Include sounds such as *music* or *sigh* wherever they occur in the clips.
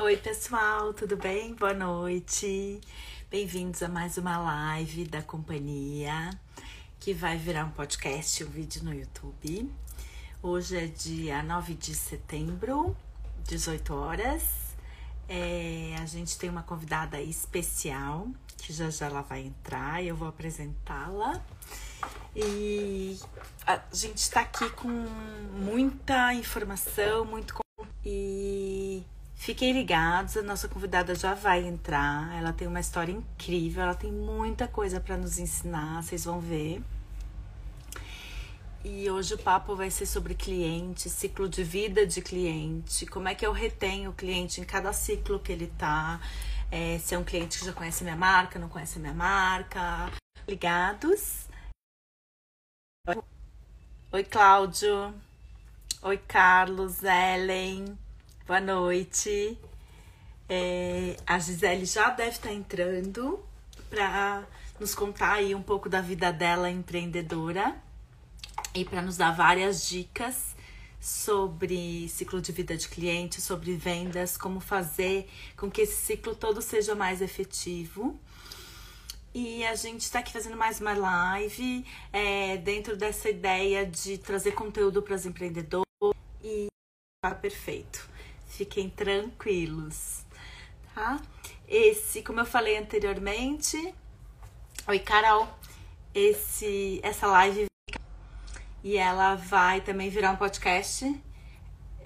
Oi, pessoal, tudo bem? Boa noite. Bem-vindos a mais uma live da companhia que vai virar um podcast, um vídeo no YouTube. Hoje é dia 9 de setembro, 18 horas. É, a gente tem uma convidada especial que já já ela vai entrar e eu vou apresentá-la. E a gente está aqui com muita informação, muito e Fiquem ligados, a nossa convidada já vai entrar. Ela tem uma história incrível, ela tem muita coisa para nos ensinar, vocês vão ver. E hoje o papo vai ser sobre cliente, ciclo de vida de cliente, como é que eu retenho o cliente em cada ciclo que ele tá. É, se é um cliente que já conhece minha marca, não conhece minha marca. Ligados. Oi, Cláudio. Oi, Carlos, Ellen. Boa noite. É, a Gisele já deve estar entrando para nos contar aí um pouco da vida dela empreendedora e para nos dar várias dicas sobre ciclo de vida de cliente, sobre vendas, como fazer com que esse ciclo todo seja mais efetivo. E a gente está aqui fazendo mais uma live é, dentro dessa ideia de trazer conteúdo para os empreendedores e tá perfeito. Fiquem tranquilos, tá? Esse, como eu falei anteriormente, oi Carol, esse essa live e ela vai também virar um podcast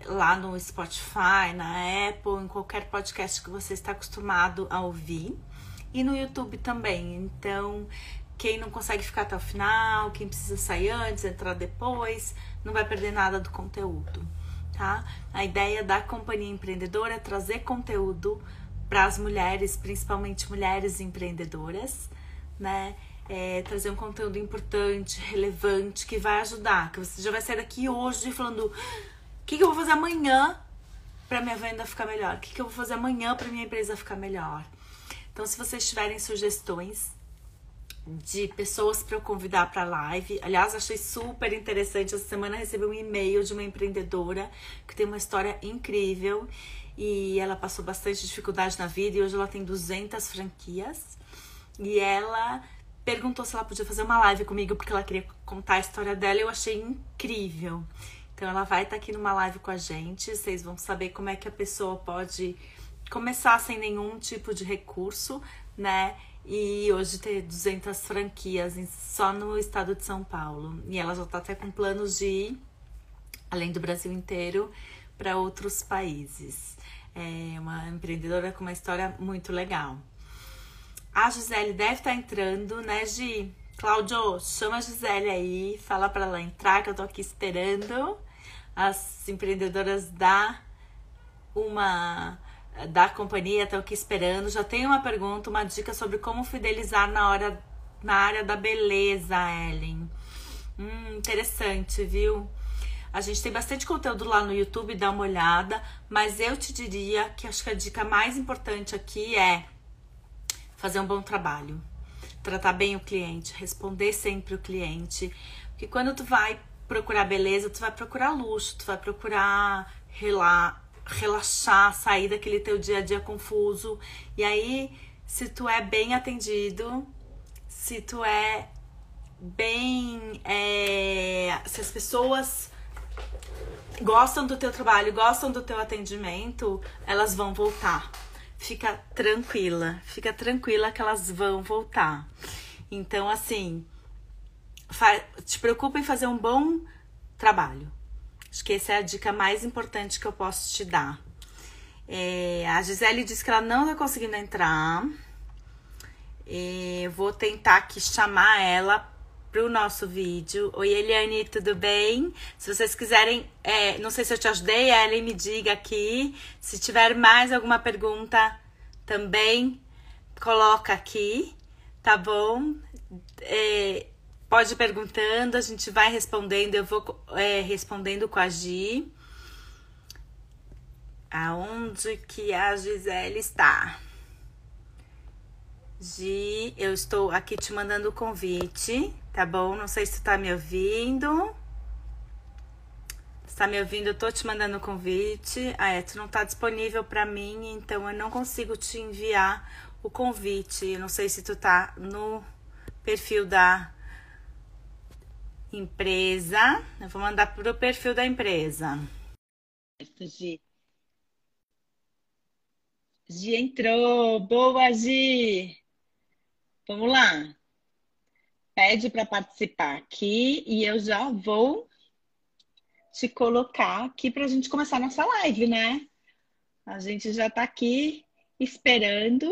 lá no Spotify, na Apple, em qualquer podcast que você está acostumado a ouvir e no YouTube também. Então, quem não consegue ficar até o final, quem precisa sair antes, entrar depois, não vai perder nada do conteúdo tá? A ideia da companhia empreendedora é trazer conteúdo para as mulheres, principalmente mulheres empreendedoras, né? É, trazer um conteúdo importante, relevante, que vai ajudar. Que você já vai sair daqui hoje falando: o que, que eu vou fazer amanhã para minha venda ficar melhor? O que, que eu vou fazer amanhã para minha empresa ficar melhor? Então, se vocês tiverem sugestões, de pessoas para eu convidar para live. Aliás, achei super interessante. Essa semana recebi um e-mail de uma empreendedora que tem uma história incrível e ela passou bastante dificuldade na vida e hoje ela tem 200 franquias. E ela perguntou se ela podia fazer uma live comigo porque ela queria contar a história dela e eu achei incrível. Então ela vai estar tá aqui numa live com a gente, vocês vão saber como é que a pessoa pode começar sem nenhum tipo de recurso, né? E hoje tem 200 franquias só no estado de São Paulo. E ela já está até com planos de ir, além do Brasil inteiro, para outros países. É uma empreendedora com uma história muito legal. A Gisele deve estar tá entrando, né, Gi? Cláudio, chama a Gisele aí, fala para ela entrar, que eu tô aqui esperando. As empreendedoras da uma da companhia estão aqui esperando. Já tem uma pergunta, uma dica sobre como fidelizar na hora na área da beleza, Ellen. Hum, interessante, viu? A gente tem bastante conteúdo lá no YouTube, dá uma olhada, mas eu te diria que acho que a dica mais importante aqui é fazer um bom trabalho. Tratar bem o cliente, responder sempre o cliente. Porque quando tu vai procurar beleza, tu vai procurar luxo, tu vai procurar relar relaxar, sair daquele teu dia a dia confuso. E aí, se tu é bem atendido, se tu é bem. É, se as pessoas gostam do teu trabalho, gostam do teu atendimento, elas vão voltar. Fica tranquila, fica tranquila que elas vão voltar. Então, assim, te preocupa em fazer um bom trabalho. Acho que essa é a dica mais importante que eu posso te dar. É, a Gisele disse que ela não tá conseguindo entrar. É, vou tentar aqui chamar ela pro nosso vídeo. Oi, Eliane, tudo bem? Se vocês quiserem, é, não sei se eu te ajudei, Ellen, me diga aqui. Se tiver mais alguma pergunta, também coloca aqui, tá bom? É, Pode ir perguntando, a gente vai respondendo, eu vou é, respondendo com a Gi. Aonde que a Gisele está? Gi, eu estou aqui te mandando o convite, tá bom? Não sei se tu tá me ouvindo. Tá me ouvindo? Eu tô te mandando o convite. Ah, é, tu não tá disponível para mim, então eu não consigo te enviar o convite. Eu não sei se tu tá no perfil da empresa. Eu vou mandar pro perfil da empresa. Gi. Gi entrou. Boa, Gi. Vamos lá. Pede para participar aqui e eu já vou te colocar aqui para a gente começar nossa live, né? A gente já está aqui esperando.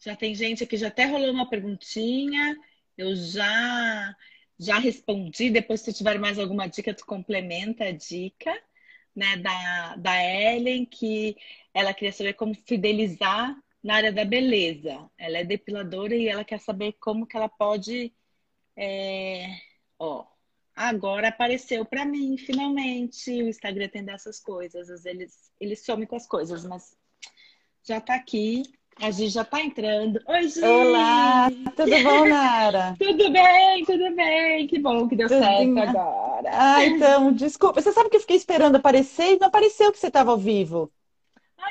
Já tem gente aqui, já até rolou uma perguntinha. Eu já já respondi. Depois, se tiver mais alguma dica, tu complementa a dica, né? Da, da Ellen, que ela queria saber como fidelizar na área da beleza. Ela é depiladora e ela quer saber como que ela pode. É... Ó, agora apareceu para mim, finalmente. O Instagram tem dessas coisas. Às vezes ele, ele some com as coisas, mas já está aqui. A Gi já está entrando. Oi, Gi! Olá! Tudo bom, Nara? *laughs* tudo bem, tudo bem. Que bom que deu tudo certo bem. agora. Ah, então, desculpa. Você sabe que eu fiquei esperando aparecer e não apareceu que você estava ao vivo.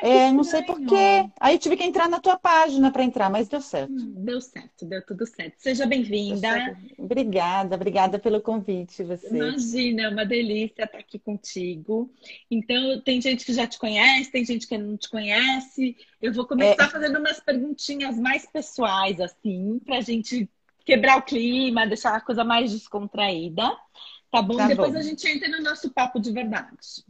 É, não sei porquê. Aí tive que entrar na tua página para entrar, mas deu certo. Hum, deu certo, deu tudo certo. Seja bem-vinda. Obrigada, obrigada pelo convite, você. Imagina, é uma delícia estar aqui contigo. Então, tem gente que já te conhece, tem gente que não te conhece. Eu vou começar é... fazendo umas perguntinhas mais pessoais, assim, para a gente quebrar o clima, deixar a coisa mais descontraída. Tá bom? Tá Depois bom. a gente entra no nosso papo de verdade.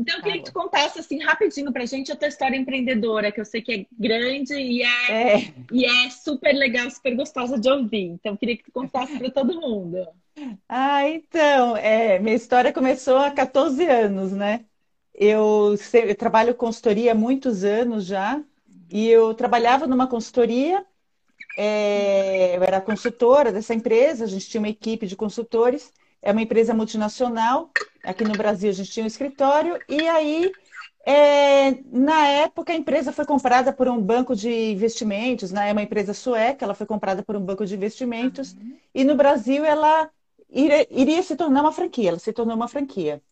Então, eu queria que tu contasse assim rapidinho pra gente a tua história empreendedora, que eu sei que é grande e é, é. E é super legal, super gostosa de ouvir. Então, eu queria que tu contasse para todo mundo. Ah, então, é, minha história começou há 14 anos, né? Eu, eu trabalho consultoria há muitos anos já, e eu trabalhava numa consultoria, é, eu era consultora dessa empresa, a gente tinha uma equipe de consultores, é uma empresa multinacional. Aqui no Brasil a gente tinha um escritório, e aí, é, na época, a empresa foi comprada por um banco de investimentos, né? É uma empresa sueca, ela foi comprada por um banco de investimentos, uhum. e no Brasil ela iria, iria, se tornar uma franquia, ela se tornou uma franquia.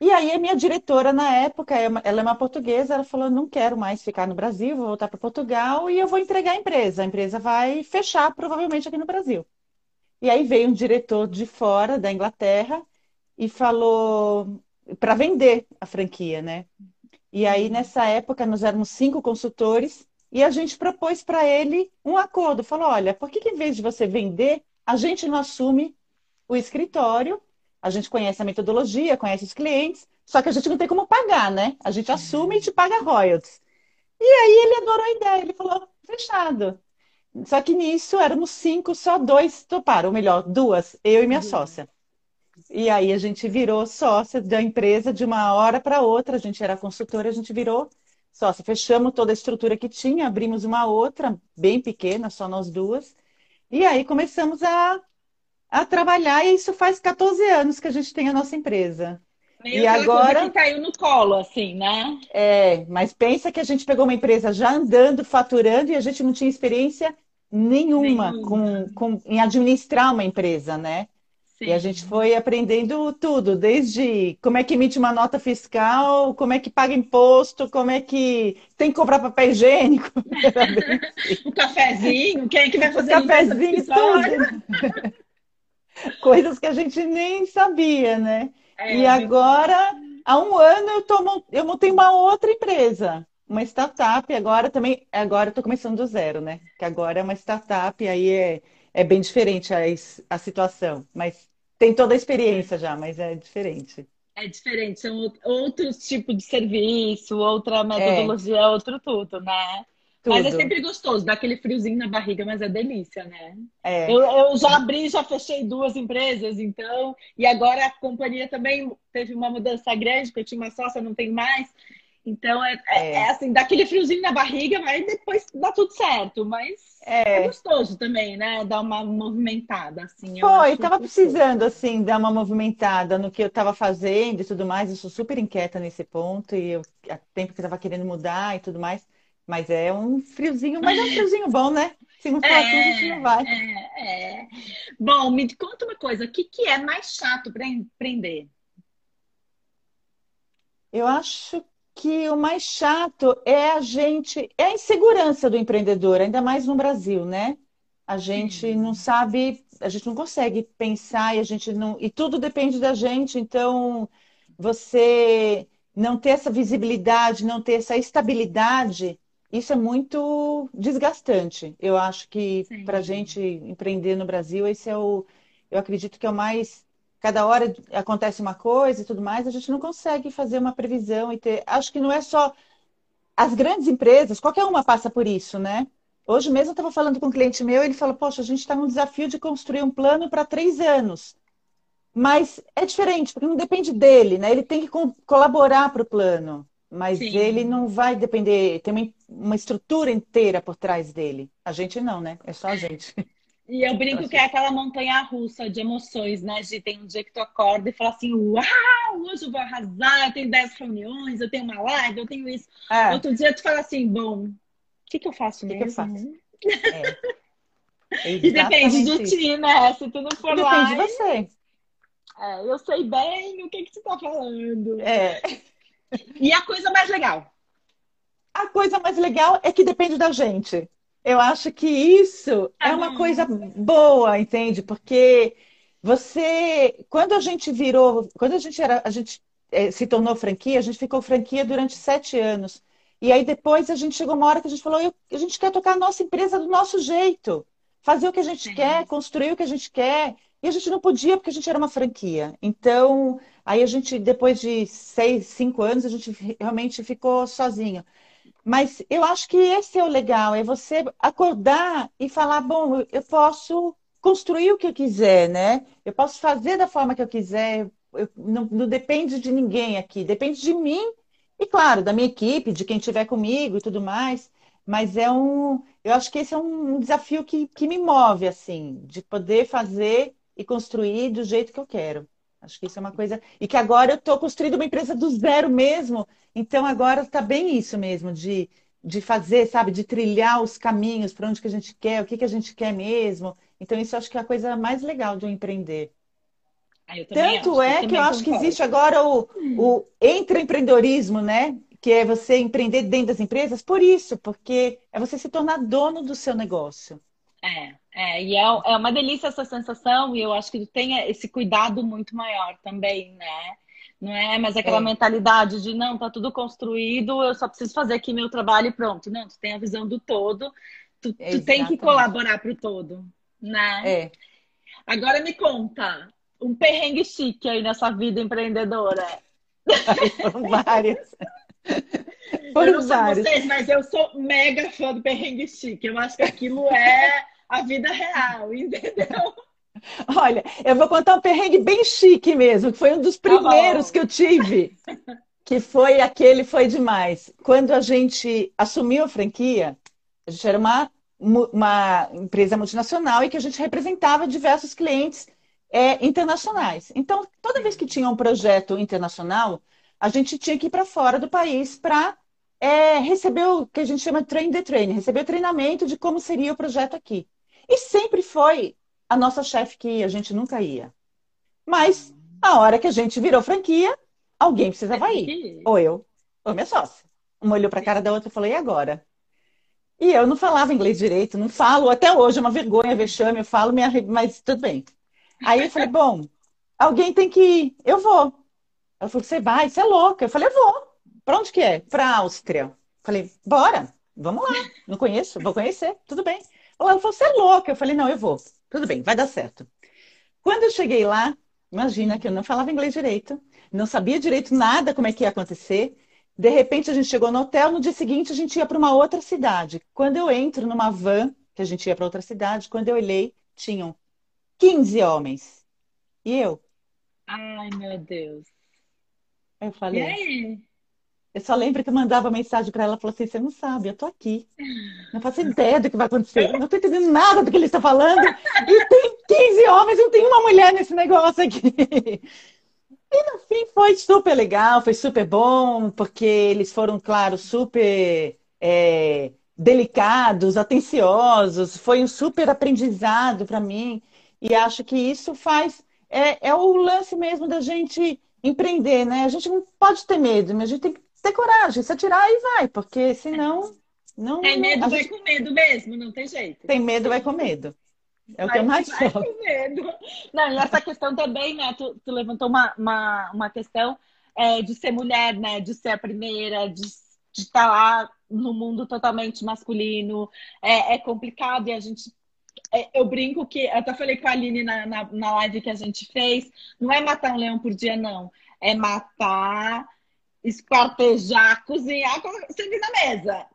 E aí a minha diretora na época, é ela é uma portuguesa, ela falou, não quero mais ficar no Brasil, vou voltar para Portugal e eu vou entregar a empresa. A empresa vai fechar provavelmente aqui no Brasil. E aí veio um diretor de fora da Inglaterra e falou para vender a franquia, né? E aí nessa época nós éramos cinco consultores e a gente propôs para ele um acordo. Falou: olha, por que, que em vez de você vender, a gente não assume o escritório? A gente conhece a metodologia, conhece os clientes, só que a gente não tem como pagar, né? A gente assume e te paga royalties. E aí ele adorou a ideia, ele falou: fechado. Só que nisso éramos cinco, só dois toparam, ou melhor, duas, eu e minha uhum. sócia. E aí a gente virou sócia da empresa de uma hora para outra, a gente era consultora, a gente virou sócia. Fechamos toda a estrutura que tinha, abrimos uma outra, bem pequena, só nós duas. E aí começamos a, a trabalhar, e isso faz 14 anos que a gente tem a nossa empresa. Meio e agora que caiu no colo, assim, né? É, mas pensa que a gente pegou uma empresa já andando, faturando, e a gente não tinha experiência nenhuma, nenhuma. Com, com, em administrar uma empresa, né? Sim. E a gente foi aprendendo tudo, desde como é que emite uma nota fiscal, como é que paga imposto, como é que tem que comprar papel higiênico. o *laughs* *laughs* cafezinho, quem é que vai fazer o cafezinho, tudo. *laughs* Coisas que a gente nem sabia, né? É, e agora, há um ano, eu, tô, eu montei uma outra empresa uma startup, agora também, agora estou começando do zero, né? Que agora é uma startup, aí é, é bem diferente a, a situação, mas tem toda a experiência já, mas é diferente. É diferente, são outros tipos de serviço, outra metodologia, é. outro tudo, né? Tudo. Mas é sempre gostoso, dá aquele friozinho na barriga, mas é delícia, né? É. Eu, eu já abri, já fechei duas empresas, então, e agora a companhia também teve uma mudança grande, porque eu tinha uma sócia, não tem mais. Então é, é. é, assim, dá aquele friozinho na barriga, mas depois dá tudo certo. Mas é, é gostoso também, né? Dar uma movimentada, assim. Foi, tava precisando, assim, dar uma movimentada no que eu tava fazendo e tudo mais. Eu sou super inquieta nesse ponto, e eu, há tempo que eu tava querendo mudar e tudo mais. Mas é um friozinho, mas é um friozinho bom, né? Se não for é, assim, a gente não vai. É, é. Bom, me conta uma coisa: o que, que é mais chato para empreender? Eu acho que o mais chato é a gente, é a insegurança do empreendedor, ainda mais no Brasil, né? A gente não sabe, a gente não consegue pensar e a gente não, e tudo depende da gente, então você não ter essa visibilidade, não ter essa estabilidade, isso é muito desgastante. Eu acho que para a gente empreender no Brasil, esse é o, eu acredito que é o mais cada hora acontece uma coisa e tudo mais, a gente não consegue fazer uma previsão e ter. Acho que não é só as grandes empresas, qualquer uma passa por isso, né? Hoje mesmo eu estava falando com um cliente meu, ele falou: Poxa, a gente está num desafio de construir um plano para três anos. Mas é diferente, porque não depende dele, né? Ele tem que colaborar para o plano, mas Sim. ele não vai depender, tem uma, uma estrutura inteira por trás dele. A gente não, né? É só a gente. *laughs* E eu brinco que é aquela montanha russa de emoções, né? De tem um dia que tu acorda e fala assim: Uau, hoje eu vou arrasar, eu tenho 10 reuniões, eu tenho uma live, eu tenho isso. É. Outro dia tu fala assim: Bom, o que, que eu faço mesmo? Que que eu faço? *laughs* É. e depende de ti, né? Se tu não for depende lá. Depende de você. É, eu sei bem o que, que tu tá falando. É. E a coisa mais legal? A coisa mais legal é que depende da gente. Eu acho que isso é uma ah. coisa boa, entende? Porque você, quando a gente virou, quando a gente era, a gente é, se tornou franquia, a gente ficou franquia durante sete anos. E aí depois a gente chegou uma hora que a gente falou, a gente quer tocar a nossa empresa do nosso jeito, fazer o que a gente Sim. quer, construir o que a gente quer. E a gente não podia porque a gente era uma franquia. Então, aí a gente, depois de seis, cinco anos, a gente realmente ficou sozinho. Mas eu acho que esse é o legal, é você acordar e falar, bom, eu posso construir o que eu quiser, né? Eu posso fazer da forma que eu quiser, eu, não, não depende de ninguém aqui, depende de mim e, claro, da minha equipe, de quem estiver comigo e tudo mais. Mas é um, eu acho que esse é um desafio que, que me move, assim, de poder fazer e construir do jeito que eu quero. Acho que isso é uma coisa. E que agora eu estou construindo uma empresa do zero mesmo. Então agora está bem isso mesmo, de, de fazer, sabe, de trilhar os caminhos para onde que a gente quer, o que, que a gente quer mesmo. Então, isso eu acho que é a coisa mais legal de um empreender. Ah, Tanto acho, é eu que eu acho que existe agora o, o empreendedorismo, né? Que é você empreender dentro das empresas, por isso, porque é você se tornar dono do seu negócio. É, é, e é, é uma delícia essa sensação, e eu acho que tu tem esse cuidado muito maior também, né? Não é mais aquela é. mentalidade de não, tá tudo construído, eu só preciso fazer aqui meu trabalho e pronto. Não, tu tem a visão do todo, tu, tu tem que colaborar pro todo, né? É. Agora me conta, um perrengue chique aí nessa vida empreendedora. Foram vários. Foram eu não vários. vocês, mas eu sou mega fã do perrengue chique. Eu acho que aquilo é a vida real, entendeu? *laughs* Olha, eu vou contar um perrengue bem chique mesmo, que foi um dos tá primeiros tá que eu tive. Que foi aquele, foi demais. Quando a gente assumiu a franquia, a gente era uma, uma empresa multinacional e que a gente representava diversos clientes é, internacionais. Então, toda vez que tinha um projeto internacional, a gente tinha que ir para fora do país para é, receber o que a gente chama de train the train, receber o treinamento de como seria o projeto aqui. E sempre foi a nossa chefe que a gente nunca ia. Mas a hora que a gente virou franquia, alguém precisava ir. Ou eu, ou minha sócia. Uma olhou para a cara da outra e falou: e agora? E eu não falava inglês direito, não falo, até hoje é uma vergonha, vexame, eu falo, mas tudo bem. Aí eu falei: bom, alguém tem que ir, eu vou. Ela falou: você vai, você é louca. Eu falei: eu vou. Para onde que é? Para Áustria. Falei: bora, vamos lá. Não conheço, vou conhecer, tudo bem. Ela falou, você é louca. Eu falei, não, eu vou. Tudo bem, vai dar certo. Quando eu cheguei lá, imagina que eu não falava inglês direito, não sabia direito nada como é que ia acontecer. De repente a gente chegou no hotel, no dia seguinte a gente ia para uma outra cidade. Quando eu entro numa van, que a gente ia para outra cidade, quando eu olhei, tinham 15 homens. E eu? Ai, meu Deus. Eu falei. E aí? Eu só lembro que eu mandava mensagem para ela, falou assim, você não sabe, eu tô aqui. Não faço ideia do que vai acontecer. Não tô entendendo nada do que ele está falando. E tem 15 homens, não tem uma mulher nesse negócio aqui. E no fim foi super legal, foi super bom, porque eles foram, claro, super é, delicados, atenciosos. Foi um super aprendizado para mim. E acho que isso faz. É, é o lance mesmo da gente empreender, né? A gente não pode ter medo, mas a gente tem que ter coragem, se atirar e vai, porque senão. Não, tem medo, vai gente... com medo mesmo, não tem jeito. Tem medo, vai com medo. É o que eu mais vai falo. com medo. Não, e essa questão também, né? Tu, tu levantou uma, uma, uma questão é, de ser mulher, né? De ser a primeira, de estar lá no mundo totalmente masculino. É, é complicado e a gente é, eu brinco que, eu até falei com a Aline na, na, na, live que a gente fez, não é matar um leão por dia, não. É matar, esquartejar, cozinhar, servir na mesa.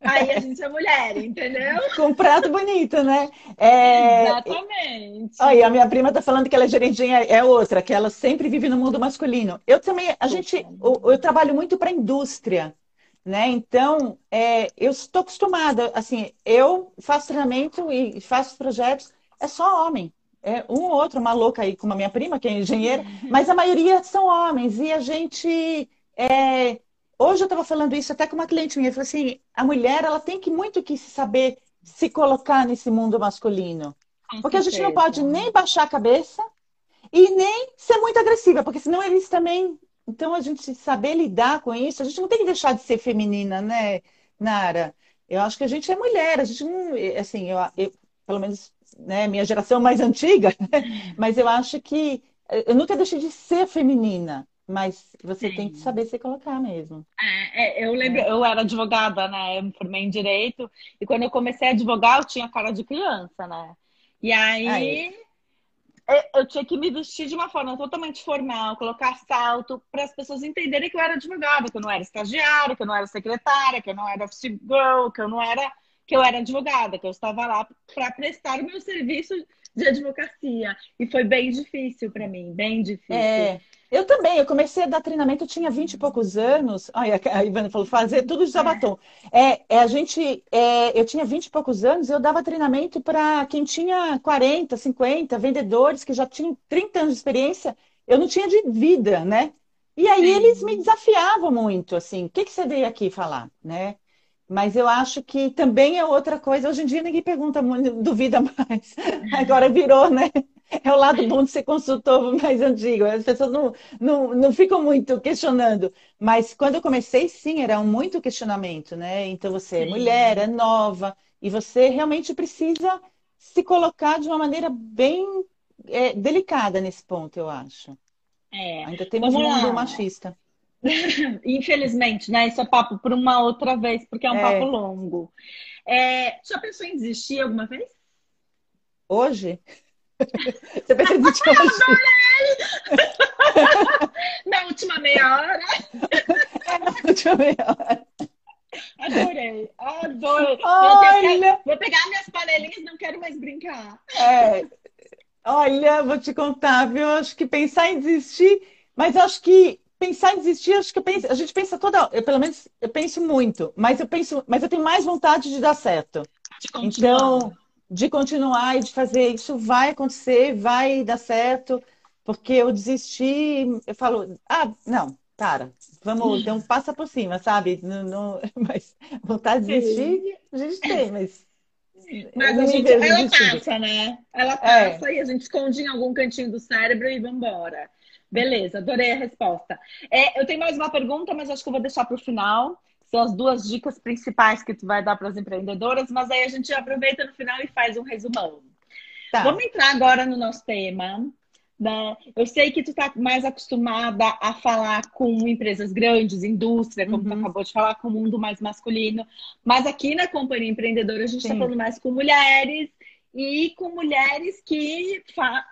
Aí a gente é mulher, entendeu? Com um prato bonito, né? É... Exatamente. Aí a minha prima tá falando que ela é gerentinha, é outra, que ela sempre vive no mundo masculino. Eu também, a gente, eu, eu trabalho muito para a indústria, né? Então, é, eu estou acostumada, assim, eu faço treinamento e faço projetos, é só homem. É um ou outro, uma louca aí, como a minha prima, que é engenheira, mas a maioria são homens. E a gente é, Hoje eu estava falando isso até com uma cliente minha, eu falei assim, a mulher ela tem que muito que saber se colocar nesse mundo masculino. Porque a gente não pode nem baixar a cabeça e nem ser muito agressiva, porque senão eles também. Então a gente saber lidar com isso, a gente não tem que deixar de ser feminina, né, Nara? Eu acho que a gente é mulher, a gente não. Assim, eu, eu pelo menos, né, minha geração mais antiga, *laughs* mas eu acho que eu nunca deixei de ser feminina. Mas você Sim. tem que saber se colocar mesmo. É, é, eu lembro, é. eu era advogada, né? Eu me formei em direito. E quando eu comecei a advogar, eu tinha cara de criança, né? E aí, aí. Eu, eu tinha que me vestir de uma forma totalmente formal, colocar salto, para as pessoas entenderem que eu era advogada, que eu não era estagiária, que eu não era secretária, que eu não era office girl, que eu não era que eu era advogada, que eu estava lá para prestar o meu serviço de advocacia. E foi bem difícil para mim, bem difícil. É, eu também, eu comecei a dar treinamento, eu tinha 20 e poucos anos. Olha, a Ivana falou, fazer tudo de sabatom. É, é a gente, é, eu tinha 20 e poucos anos, eu dava treinamento para quem tinha 40, 50, vendedores que já tinham 30 anos de experiência. Eu não tinha de vida, né? E aí Sim. eles me desafiavam muito, assim, o que, que você veio aqui falar, né? Mas eu acho que também é outra coisa. Hoje em dia ninguém pergunta, duvida *laughs* mais. Agora virou, né? É o lado bom de ser consultor mais antigo. As pessoas não, não, não ficam muito questionando. Mas quando eu comecei, sim, era muito questionamento, né? Então você é mulher, é nova, e você realmente precisa se colocar de uma maneira bem é, delicada nesse ponto, eu acho. É. Ainda temos um mundo machista. *laughs* Infelizmente, né? Isso é papo por uma outra vez, porque é um é. papo longo. É, já pensou em desistir alguma vez? Hoje? Você em *laughs* desistir hoje? Na última meia hora? É, na última meia hora. Adorei, adorei. Olha... Vou pegar minhas panelinhas, não quero mais brincar. É. Olha, vou te contar, viu? Acho que pensar em desistir, mas acho que pensar em desistir, acho que penso, a gente pensa toda, eu, pelo menos eu penso muito, mas eu penso, mas eu tenho mais vontade de dar certo. De então, de continuar e de fazer isso vai acontecer, vai dar certo, porque eu desisti, eu falo, ah, não, cara, vamos, *laughs* então passa por cima, sabe? Não, não, *laughs* mas vontade de desistir, a gente tem, mas mas a gente, ela passa, né? Ela é. passa é. e a gente esconde em algum cantinho do cérebro e vambora. Beleza, adorei a resposta. É, eu tenho mais uma pergunta, mas acho que eu vou deixar para o final. São as duas dicas principais que tu vai dar para as empreendedoras, mas aí a gente aproveita no final e faz um resumão. Tá. Vamos entrar agora no nosso tema. Né? Eu sei que tu está mais acostumada a falar com empresas grandes, indústria, como uhum. tu acabou de falar, com o mundo mais masculino. Mas aqui na Companhia Empreendedora a gente está falando mais com mulheres e com mulheres que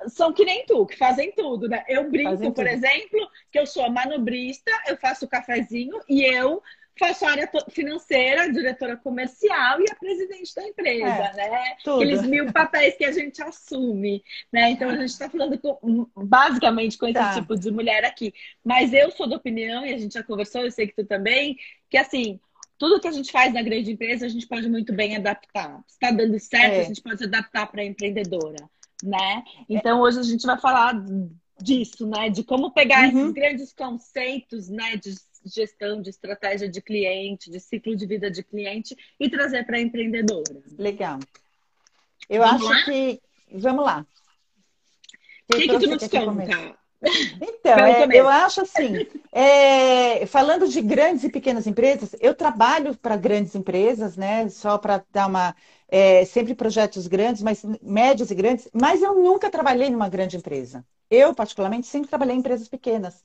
são que nem tu, que fazem tudo, né? Eu brinco, por exemplo, que eu sou a manobrista, eu faço o cafezinho e eu faço a área financeira, diretora comercial e a presidente da empresa, é, né? Tudo. Aqueles mil papéis que a gente assume, né? Então a gente está falando com, basicamente com esse tá. tipo de mulher aqui. Mas eu sou da opinião, e a gente já conversou, eu sei que tu também, que assim, tudo que a gente faz na grande empresa, a gente pode muito bem adaptar. Se está dando certo, é. a gente pode adaptar para a empreendedora, né? Então, hoje a gente vai falar disso, né? De como pegar uhum. esses grandes conceitos, né? De gestão, de estratégia de cliente, de ciclo de vida de cliente e trazer para a empreendedora. Legal. Eu Vamos acho lá? que... Vamos lá. O que, que, tu nos conta? Então, é, eu acho assim, é, falando de grandes e pequenas empresas, eu trabalho para grandes empresas, né? Só para dar uma. É, sempre projetos grandes, mas médios e grandes, mas eu nunca trabalhei numa grande empresa. Eu, particularmente, sempre trabalhei em empresas pequenas.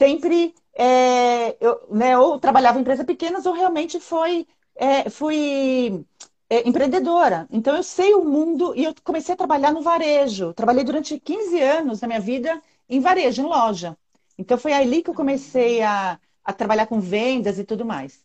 Sempre, é, eu, né, ou trabalhava em empresas pequenas, ou realmente foi, é, fui é, empreendedora. Então, eu sei o mundo e eu comecei a trabalhar no varejo. Trabalhei durante 15 anos da minha vida em varejo, em loja. Então, foi ali que eu comecei a, a trabalhar com vendas e tudo mais.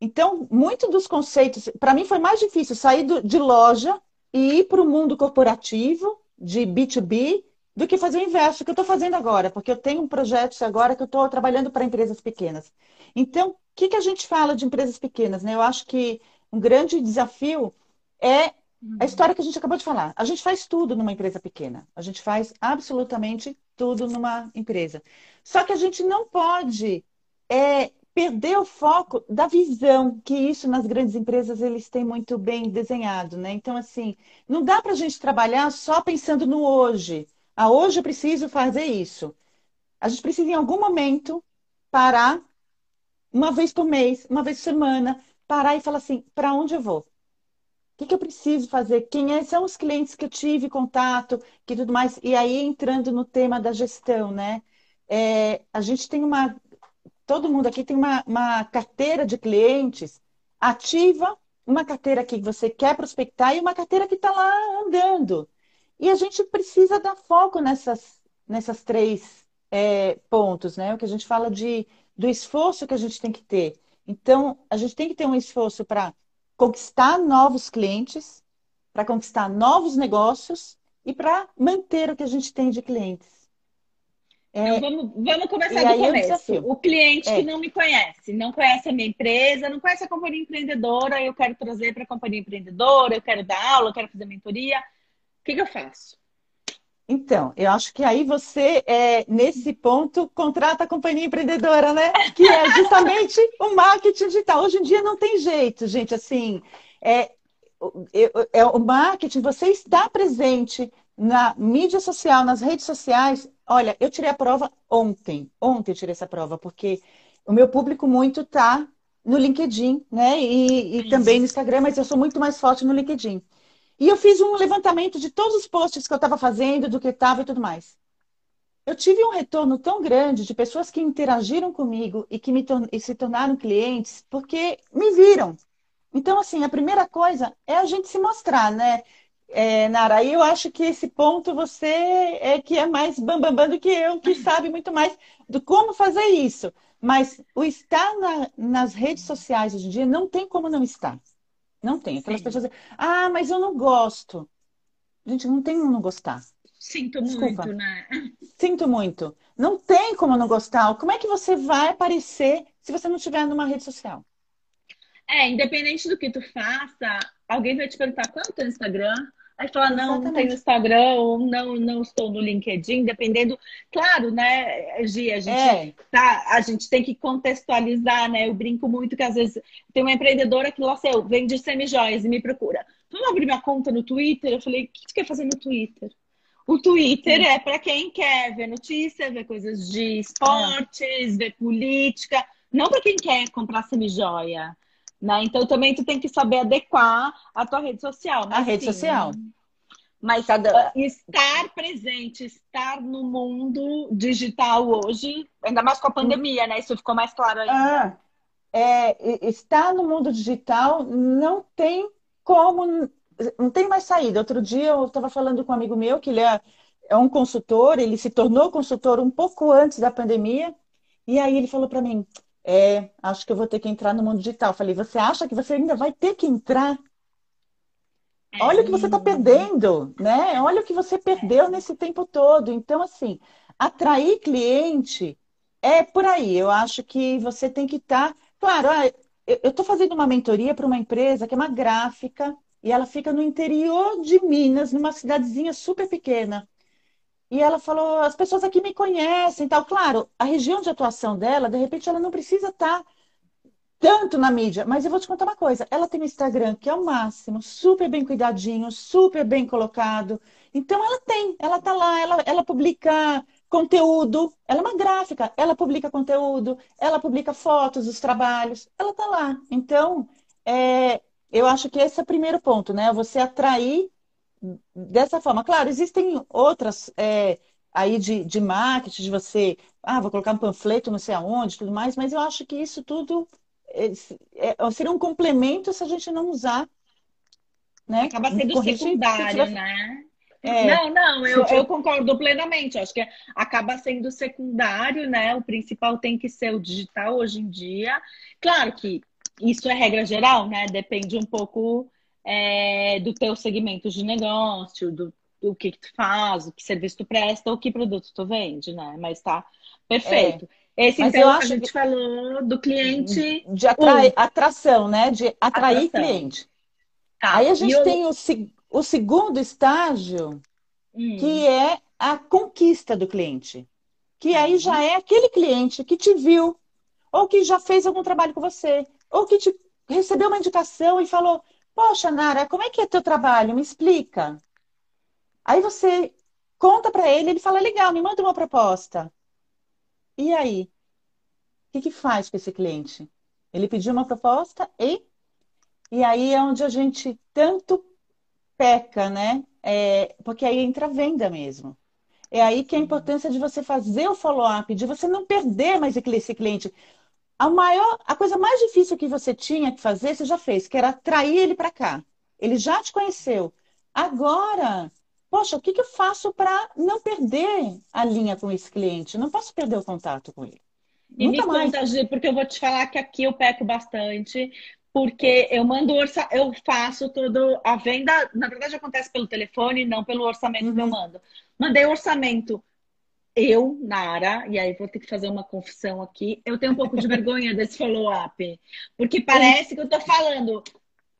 Então, muito dos conceitos, para mim foi mais difícil sair do, de loja e ir para o mundo corporativo, de B2B, do que fazer o inverso, que eu estou fazendo agora, porque eu tenho um projeto agora que eu estou trabalhando para empresas pequenas. Então, o que, que a gente fala de empresas pequenas? Né? Eu acho que um grande desafio é a história que a gente acabou de falar. A gente faz tudo numa empresa pequena. A gente faz absolutamente tudo numa empresa. Só que a gente não pode é, perder o foco da visão, que isso nas grandes empresas eles têm muito bem desenhado, né? Então, assim, não dá para a gente trabalhar só pensando no hoje. Ah, hoje eu preciso fazer isso. A gente precisa, em algum momento, parar uma vez por mês, uma vez por semana, parar e falar assim: para onde eu vou? O que, que eu preciso fazer? Quem é, são os clientes que eu tive contato, que tudo mais? E aí entrando no tema da gestão, né? É, a gente tem uma, todo mundo aqui tem uma, uma carteira de clientes ativa, uma carteira que você quer prospectar e uma carteira que está lá andando. E a gente precisa dar foco nessas, nessas três é, pontos, né? O que a gente fala de, do esforço que a gente tem que ter. Então, a gente tem que ter um esforço para conquistar novos clientes, para conquistar novos negócios e para manter o que a gente tem de clientes. É, então, vamos, vamos começar do começo. O cliente é. que não me conhece, não conhece a minha empresa, não conhece a companhia empreendedora, eu quero trazer para a companhia empreendedora, eu quero dar aula, eu quero fazer mentoria. O que, que eu faço? Então, eu acho que aí você, é, nesse ponto, contrata a companhia empreendedora, né? Que é justamente o marketing digital. Hoje em dia não tem jeito, gente. Assim, é, é, o marketing, você está presente na mídia social, nas redes sociais. Olha, eu tirei a prova ontem. Ontem eu tirei essa prova, porque o meu público muito está no LinkedIn, né? E, e também no Instagram, mas eu sou muito mais forte no LinkedIn. E eu fiz um levantamento de todos os posts que eu estava fazendo, do que estava e tudo mais. Eu tive um retorno tão grande de pessoas que interagiram comigo e que me e se tornaram clientes porque me viram. Então, assim, a primeira coisa é a gente se mostrar, né? É, Nara, eu acho que esse ponto você é que é mais bambambam bam, bam do que eu, que sabe muito mais do como fazer isso. Mas o estar na, nas redes sociais hoje em dia não tem como não estar. Não tem. Aquelas Sim. pessoas dizem, ah, mas eu não gosto. Gente, não tem como não gostar. Sinto Desculpa. muito, né? Sinto muito. Não tem como não gostar. Como é que você vai aparecer se você não estiver numa rede social? É, independente do que tu faça, alguém vai te perguntar quanto é o Instagram, Aí fala, não, não tem no Instagram, ou não, não estou no LinkedIn, dependendo. Claro, né, Gi, a gente, é. tá, a gente tem que contextualizar, né? Eu brinco muito que às vezes tem uma empreendedora que, lá sei eu, vende semijóias e me procura. Vamos abrir minha conta no Twitter? Eu falei, o que você quer fazer no Twitter? O Twitter é para quem quer ver notícia, ver coisas de esportes, ver política, não para quem quer comprar semijoia. Né? Então também tu tem que saber adequar a tua rede social. a rede sim, social. Mas Cada... estar presente, estar no mundo digital hoje, ainda mais com a pandemia, né? Isso ficou mais claro ainda. Ah, é, estar no mundo digital não tem como, não tem mais saída. Outro dia eu estava falando com um amigo meu que ele é, é um consultor, ele se tornou consultor um pouco antes da pandemia, e aí ele falou para mim: é, acho que eu vou ter que entrar no mundo digital. Falei, você acha que você ainda vai ter que entrar? É. Olha o que você está perdendo, né? Olha o que você perdeu nesse tempo todo. Então, assim, atrair cliente é por aí. Eu acho que você tem que estar. Tá... Claro, ah, eu estou fazendo uma mentoria para uma empresa que é uma gráfica e ela fica no interior de Minas, numa cidadezinha super pequena. E ela falou: as pessoas aqui me conhecem tal. Claro, a região de atuação dela, de repente, ela não precisa estar tanto na mídia. Mas eu vou te contar uma coisa: ela tem um Instagram que é o máximo, super bem cuidadinho, super bem colocado. Então ela tem, ela tá lá, ela, ela publica conteúdo, ela é uma gráfica, ela publica conteúdo, ela publica fotos dos trabalhos, ela está lá. Então, é, eu acho que esse é o primeiro ponto, né? Você atrair dessa forma. Claro, existem outras é, aí de, de marketing, de você, ah, vou colocar um panfleto não sei aonde, tudo mais, mas eu acho que isso tudo é, é, seria um complemento se a gente não usar. Né? Acaba sendo secundário, tiver... né? É, não, não, eu, eu, concordo plenamente. acho que acaba sendo secundário, né? O principal tem que ser o digital hoje em dia. Claro que isso é regra geral, né? Depende um pouco é, do teu segmento de negócio, do, do que, que tu faz, o que serviço tu presta, ou que produto tu vende, né? Mas tá perfeito. É. Esse, Mas então, a gente que... falou do cliente. De um. atração, né? De atrair atração. cliente. Tá. Aí a gente eu... tem o, o segundo estágio, hum. que é a conquista do cliente. Que aí já uhum. é aquele cliente que te viu, ou que já fez algum trabalho com você, ou que te recebeu uma indicação e falou: Poxa, Nara, como é que é teu trabalho? Me explica. Aí você conta para ele, ele fala: Legal, me manda uma proposta. E aí? O que, que faz com esse cliente? Ele pediu uma proposta e. E aí é onde a gente tanto peca, né? É, porque aí entra a venda mesmo. É aí que a importância de você fazer o follow-up, de você não perder mais esse cliente. A maior, a coisa mais difícil que você tinha que fazer, você já fez, que era atrair ele para cá. Ele já te conheceu. Agora, poxa, o que, que eu faço para não perder a linha com esse cliente? Não posso perder o contato com ele. E Nunca me mais. conta, porque eu vou te falar que aqui eu peco bastante, porque eu mando orça, eu faço todo a venda, na verdade acontece pelo telefone, não pelo orçamento uhum. que eu uhum. mando. Mandei o orçamento eu, Nara, e aí vou ter que fazer uma confissão aqui, eu tenho um pouco de vergonha desse follow-up. Porque parece que eu tô falando,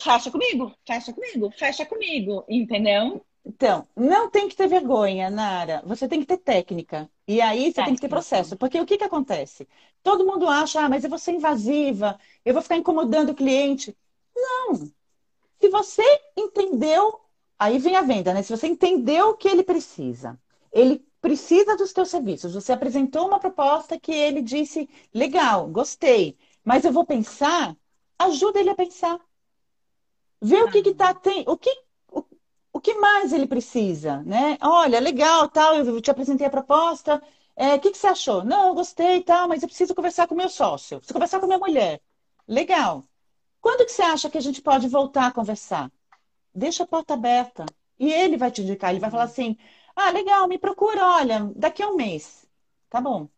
fecha comigo, fecha comigo, fecha comigo, entendeu? Então, não tem que ter vergonha, Nara. Você tem que ter técnica. E aí você técnica. tem que ter processo. Porque o que, que acontece? Todo mundo acha, ah, mas eu vou ser invasiva, eu vou ficar incomodando o cliente. Não. Se você entendeu, aí vem a venda, né? Se você entendeu o que ele precisa, ele precisa dos teus serviços. Você apresentou uma proposta que ele disse, legal, gostei, mas eu vou pensar, ajuda ele a pensar. Vê o que que tá, tem, o que o, o que mais ele precisa, né? Olha, legal, tal, eu te apresentei a proposta, é, o que, que você achou? Não, eu gostei, tal, mas eu preciso conversar com meu sócio, preciso conversar com minha mulher. Legal. Quando que você acha que a gente pode voltar a conversar? Deixa a porta aberta. E ele vai te indicar, ele vai falar assim: ah, legal, me procura, olha, daqui a um mês. Tá bom.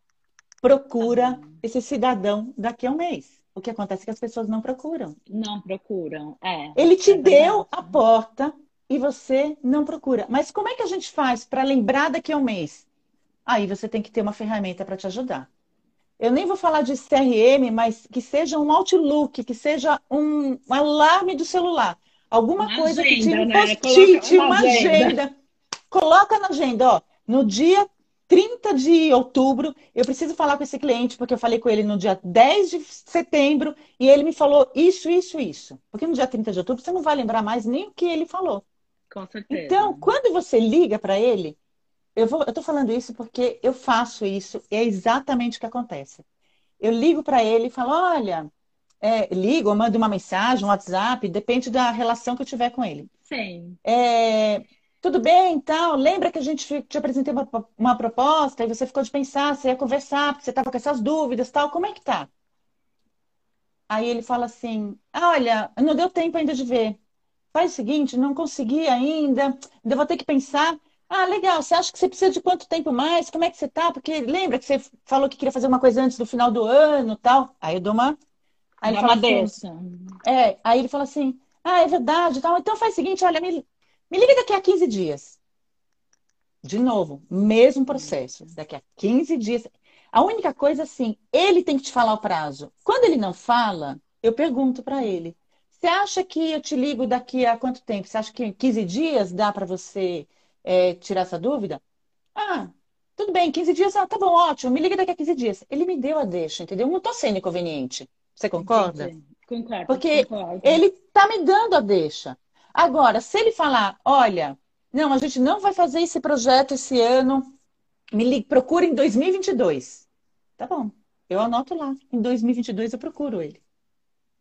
Procura tá esse cidadão daqui a um mês. O que acontece é que as pessoas não procuram. Não procuram, é. Ele te é deu a porta e você não procura. Mas como é que a gente faz para lembrar daqui a um mês? Aí você tem que ter uma ferramenta para te ajudar. Eu nem vou falar de CRM, mas que seja um Outlook, que seja um, alarme do celular. Alguma uma coisa agenda, que tire um né? post-it, uma, uma agenda. agenda Coloca na agenda, ó, no dia 30 de outubro, eu preciso falar com esse cliente, porque eu falei com ele no dia 10 de setembro e ele me falou isso, isso, isso. Porque no dia 30 de outubro você não vai lembrar mais nem o que ele falou. Com certeza. Então, quando você liga para ele, eu vou, eu tô falando isso porque eu faço isso, é exatamente o que acontece. Eu ligo para ele e falo: olha, é, ligo, eu mando uma mensagem, um WhatsApp, depende da relação que eu tiver com ele. Sim. É, tudo bem, então, lembra que a gente te apresentei uma, uma proposta e você ficou de pensar, você ia conversar, porque você estava com essas dúvidas, tal, como é que tá? Aí ele fala assim, ah, olha, não deu tempo ainda de ver. Faz o seguinte, não consegui ainda, ainda vou ter que pensar. Ah, legal, você acha que você precisa de quanto tempo mais? Como é que você tá? Porque lembra que você falou que queria fazer uma coisa antes do final do ano, tal. Aí eu dou uma... Aí ele fala assim, é, aí ele fala assim, ah, é verdade, tal. Então faz o seguinte, olha, me, me liga daqui a 15 dias. De novo, mesmo processo. Daqui a 15 dias. A única coisa, assim, ele tem que te falar o prazo. Quando ele não fala, eu pergunto para ele: Você acha que eu te ligo daqui a quanto tempo? Você acha que em 15 dias dá para você é, tirar essa dúvida? Ah, tudo bem, 15 dias, ah, tá bom, ótimo, me liga daqui a 15 dias. Ele me deu a deixa, entendeu? Não tô sendo inconveniente. Você concorda? Entendi. Concordo. Porque concordo. ele tá me dando a deixa. Agora, se ele falar, olha, não, a gente não vai fazer esse projeto esse ano, me liga, procura em 2022. Tá bom, eu anoto lá. Em 2022 eu procuro ele.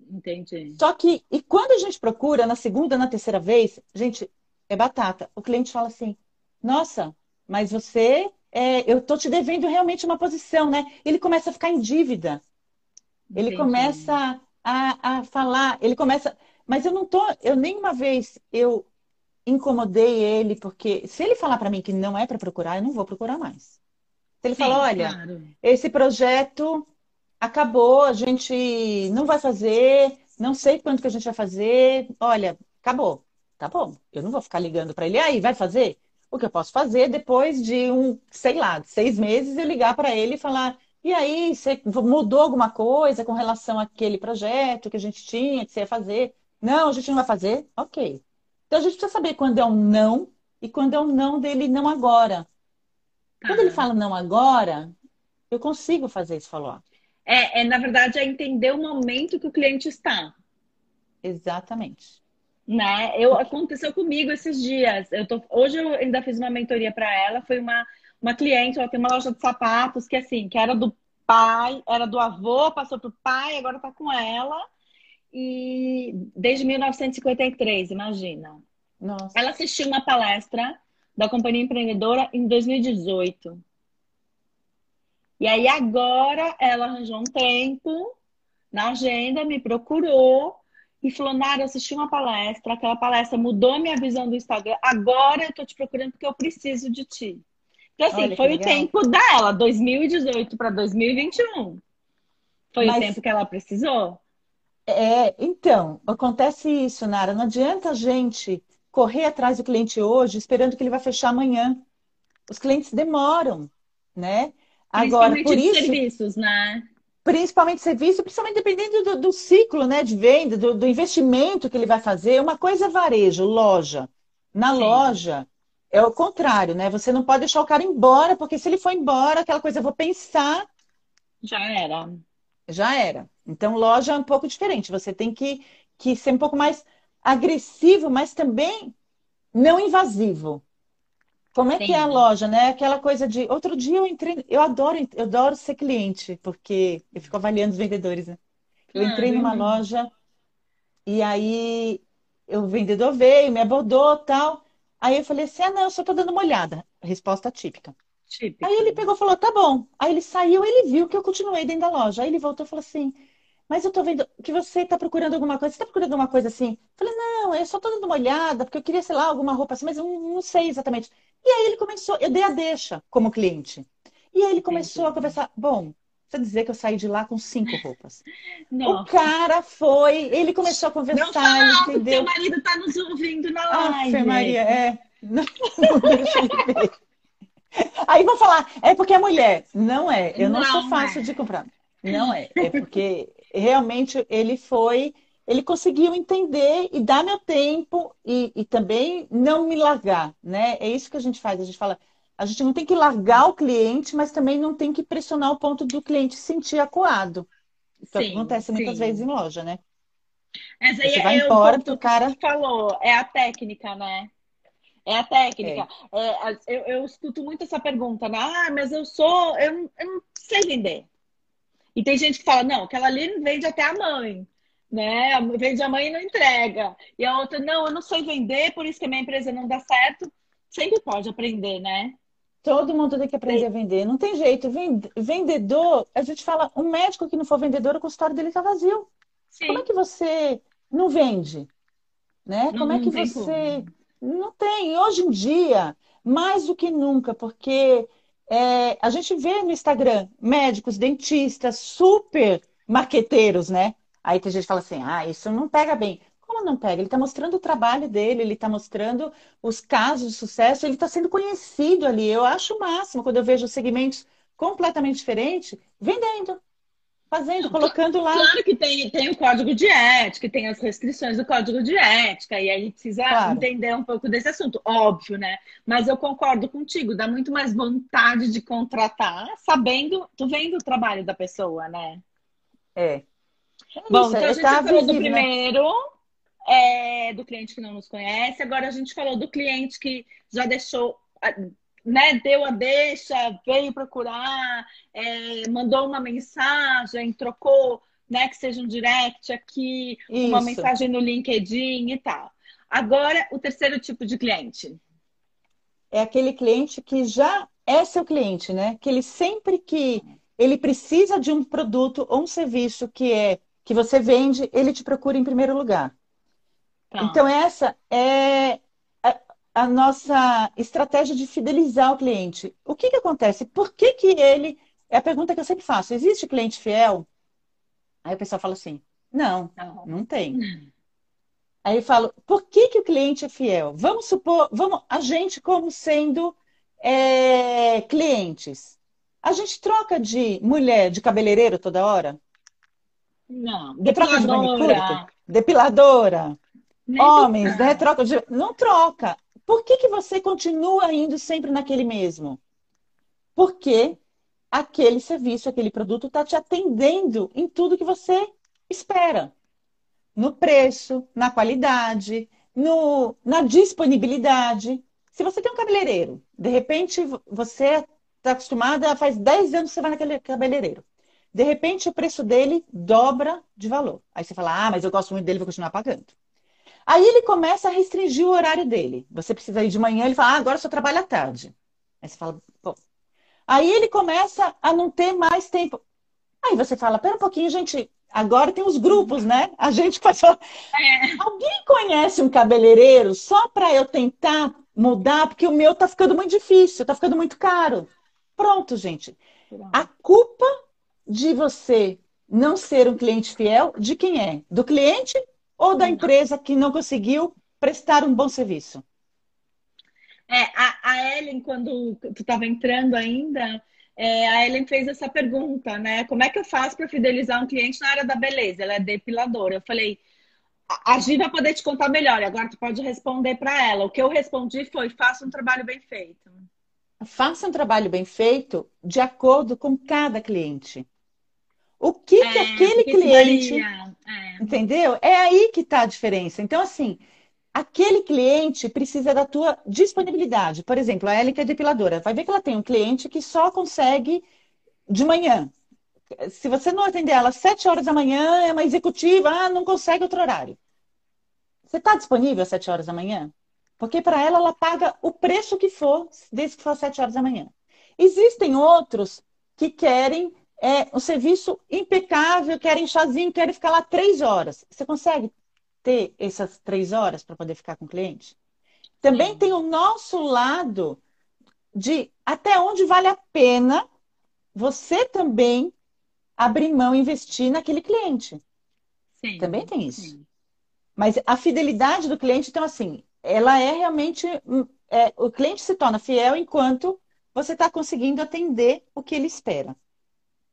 Entendi. Só que, e quando a gente procura na segunda, na terceira vez, gente, é batata. O cliente fala assim: Nossa, mas você, é, eu tô te devendo realmente uma posição, né? Ele começa a ficar em dívida. Ele Entendi. começa a, a falar, ele começa. Mas eu não tô, eu nenhuma vez eu incomodei ele, porque se ele falar para mim que não é para procurar, eu não vou procurar mais. Se ele Sim, falar, olha, claro. esse projeto acabou, a gente não vai fazer, não sei quando que a gente vai fazer, olha, acabou. Tá bom, eu não vou ficar ligando para ele, aí, vai fazer? O que eu posso fazer depois de um, sei lá, seis meses, eu ligar para ele e falar, e aí, você mudou alguma coisa com relação àquele projeto que a gente tinha, que você ia fazer? Não, a gente não vai fazer? Ok. Então a gente precisa saber quando é um não e quando é um não dele não agora. Quando ele Tá. fala não agora, eu consigo fazer esse follow-up. É, é, na verdade, é entender o momento que o cliente está. Exatamente. Né? Eu, aconteceu comigo esses dias. Eu tô, hoje eu ainda fiz uma mentoria para ela. Foi uma, uma cliente, ela tem uma loja de sapatos que assim, que era do pai, era do avô, passou pro pai, agora tá com ela. E desde 1953, imagina. Nossa. Ela assistiu uma palestra da Companhia Empreendedora em 2018. E aí agora ela arranjou um tempo na agenda, me procurou e falou: Nara, eu assisti uma palestra, aquela palestra mudou minha visão do Instagram. Agora eu tô te procurando porque eu preciso de ti. Então, assim, Olha foi o legal. tempo dela, 2018 para 2021. Foi Mas- o tempo que ela precisou. É, então, acontece isso, Nara. Não adianta a gente correr atrás do cliente hoje esperando que ele vai fechar amanhã. Os clientes demoram, né? Agora, Principalmente por isso, serviços, né? principalmente serviço, principalmente dependendo do, do ciclo, né, de venda, do, do investimento que ele vai fazer. Uma coisa é varejo, loja. Na Sim. loja é o contrário, né? Você não pode deixar o cara embora, porque se ele for embora, aquela coisa, eu vou pensar, Já era. Já era. Então, loja é um pouco diferente. Você tem que, que ser um pouco mais agressivo, mas também não invasivo. Como é que é a Sim. loja, né? Aquela coisa de. Outro dia eu entrei. Eu adoro, eu adoro ser cliente, porque eu fico avaliando os vendedores, né? Eu entrei numa loja e aí o vendedor veio, me abordou tal. Aí eu falei assim: ah, não, eu só tô dando uma olhada. Resposta típica. Típico. Aí ele pegou e falou: tá bom. Aí ele saiu, ele viu que eu continuei dentro da loja. Aí ele voltou e falou assim: mas eu tô vendo que você tá procurando alguma coisa. Você tá procurando alguma coisa assim? Eu falei: não, eu só tô dando uma olhada, porque eu queria, sei lá, alguma roupa assim, mas eu não não sei exatamente. E aí ele começou, eu dei a deixa como cliente. E aí ele começou a Entendi. conversar: bom, precisa dizer que eu saí de lá com cinco *laughs* roupas. O Nossa. cara foi, ele começou a Não conversar, fala alto, que entendeu? marido tá nos ouvindo na live. Ave Maria, é. *laughs* Não, não deixa ele ver. Aí vão falar, é porque é mulher. Não é, eu não sou Não fácil é. de comprar. Não é, é porque realmente ele foi, ele conseguiu entender e dar meu tempo e, e também não me largar, né? É isso que a gente faz, a gente fala, a gente não tem que largar o cliente, mas também não tem que pressionar o ponto do cliente se sentir acuado. Que é o que Sim, acontece muitas sim. vezes em loja, né? Essa aí Você vai é o embora ponto porque o que cara. você falou, é a técnica, né? É a técnica. É, a- eu, eu escuto muito essa pergunta, né? Ah, mas eu sou, eu, não- eu não sei vender. E tem gente que fala, não, aquela ali vende até a mãe, né? Vende a mãe e não entrega. E a outra, não, eu não sei vender, por isso que a minha empresa não dá certo. Sempre pode aprender, né? Todo mundo tem que aprender a vender. Não tem jeito. Ven- Vendedor, a gente fala, um médico que não for vendedor, o consultório dele está vazio. Como é Sim. que você não vende? Né? Não- Como é que você. Não tem. Hoje em dia, mais do que nunca, porque é, a gente vê no Instagram médicos, dentistas, super marqueteiros, né? Aí tem gente que fala assim: ah, isso não pega bem. Como não pega? Ele está mostrando o trabalho dele, ele está mostrando os casos de sucesso, ele está sendo conhecido ali. Eu acho o máximo quando eu vejo segmentos completamente diferentes, vendendo, fazendo, colocando lá. Claro que tem, tem o código de ética, tem as restrições do código de ética, e aí precisa Claro. entender um pouco desse assunto, óbvio, né? Mas eu concordo contigo, dá muito mais vontade de contratar, sabendo, tu vendo o trabalho da pessoa, né? É. É Bom, isso, então a gente tá falou do né? primeiro, é, do cliente que não nos conhece, agora a gente falou do cliente que já deixou, né, deu a deixa, veio procurar, é, mandou uma mensagem, trocou, né, que seja um direct aqui, Isso. uma mensagem no LinkedIn e tal. Agora, o terceiro tipo de cliente. É aquele cliente que já é seu cliente, né? Que ele sempre que ele precisa de um produto ou um serviço que é que você vende, ele te procura em primeiro lugar. Tá. Então, essa é a nossa estratégia de fidelizar o cliente. O que, que acontece? Por que, que ele. É a pergunta que eu sempre faço: existe cliente fiel? Aí o pessoal fala assim: não, não, não tem. Aí eu falo: por que, que o cliente é fiel? Vamos supor, vamos, a gente, como sendo é, clientes, a gente troca de mulher de cabeleireiro toda hora? Não. Depiladora. De Depiladora. Homens, né? Troca de. Não troca. Por que, que você continua indo sempre naquele mesmo? Porque aquele serviço, aquele produto está te atendendo em tudo que você espera. No preço, na qualidade, no, na disponibilidade. Se você tem um cabeleireiro, de repente você está acostumada, faz 10 anos que você vai naquele cabeleireiro. De repente o preço dele dobra de valor. Aí você fala, ah, mas eu gosto muito dele, vou continuar pagando. Aí ele começa a restringir o horário dele. Você precisa ir de manhã, ele fala, ah, agora só trabalha à tarde. Aí você fala, pô. Aí ele começa a não ter mais tempo. Aí você fala, pera um pouquinho, gente. Agora tem os grupos, né? A gente *laughs* passou. É. Alguém conhece um cabeleireiro só para eu tentar mudar, porque o meu tá ficando muito difícil, tá ficando muito caro. Pronto, gente. A culpa de você não ser um cliente fiel, de quem é? Do cliente ou da empresa que não conseguiu prestar um bom serviço? É, a, a Ellen, quando tu estava entrando ainda, é, a Ellen fez essa pergunta, né? Como é que eu faço para fidelizar um cliente na área da beleza? Ela é depiladora. Eu falei, a Gi vai poder te contar melhor, agora tu pode responder para ela. O que eu respondi foi: faça um trabalho bem feito. Faça um trabalho bem feito de acordo com cada cliente. O que, é, que aquele cliente. É. Entendeu? É aí que está a diferença. Então, assim, aquele cliente precisa da tua disponibilidade. Por exemplo, a Ellen que é depiladora. Vai ver que ela tem um cliente que só consegue de manhã. Se você não atender ela às 7 horas da manhã, é uma executiva, ah, não consegue outro horário. Você está disponível às 7 horas da manhã? Porque para ela, ela paga o preço que for, desde que for às 7 horas da manhã. Existem outros que querem é, um serviço impecável, querem chazinho, querem ficar lá três horas. Você consegue ter essas três horas para poder ficar com o cliente? Também Sim. tem o nosso lado de até onde vale a pena você também abrir mão e investir naquele cliente. Sim. Também tem isso. Sim. Mas a fidelidade do cliente, então, assim, ela é realmente. É, o cliente se torna fiel enquanto você está conseguindo atender o que ele espera.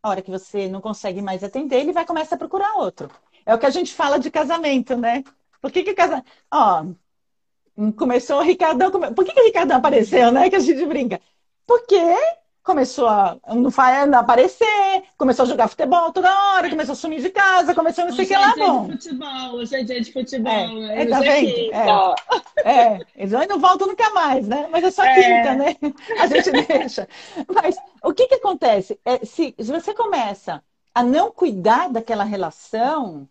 A hora que você não consegue mais atender, ele vai começar a procurar outro. É o que a gente fala de casamento, né? Por que, que casamento. Ó, começou o Ricardão. Por que, que o Ricardão apareceu, né? Que a gente brinca. Porque começou a não aparecer, começou a jogar futebol toda hora, começou a sumir de casa, começou a não sei o que lá, é bom. De futebol, hoje é dia de futebol. É, é tá vendo? É, é, eles não voltam nunca mais, né? Mas é só é. quinta, né? A gente deixa. Mas o que que acontece? É, se, se você começa a não cuidar daquela relação,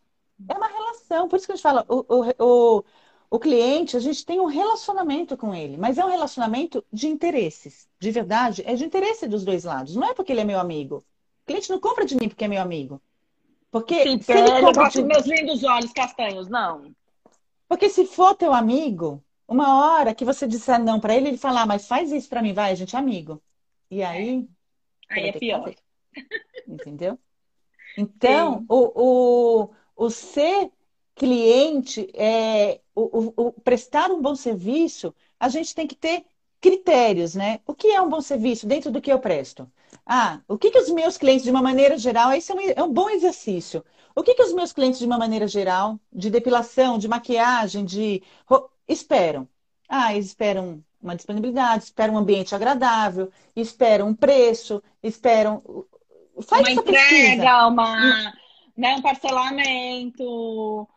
é uma relação, por isso que a gente fala, o, o, o o cliente, a gente tem um relacionamento com ele, mas é um relacionamento de interesses. De verdade, é de interesse dos dois lados. Não é porque ele é meu amigo. O cliente não compra de mim porque é meu amigo. Porque Sim, se ele compra de... meus lindos olhos castanhos, não. Porque se for teu amigo, uma hora que você disser não para ele, ele falar, ah, mas faz isso para mim, vai, a gente é amigo. E aí. É. Aí é pior. Entendeu? *laughs* Então, o, o, o ser cliente, é, o, o, o, prestar um bom serviço, a gente tem que ter critérios, né? O que é um bom serviço dentro do que eu presto? Ah, o que, que os meus clientes, de uma maneira geral, esse é um, é um bom exercício. O que, que os meus clientes, de uma maneira geral, de depilação, de maquiagem, de esperam? Ah, eles esperam uma disponibilidade, esperam um ambiente agradável, esperam um preço, esperam. Faz uma entrega, pesquisa. uma, né, um parcelamento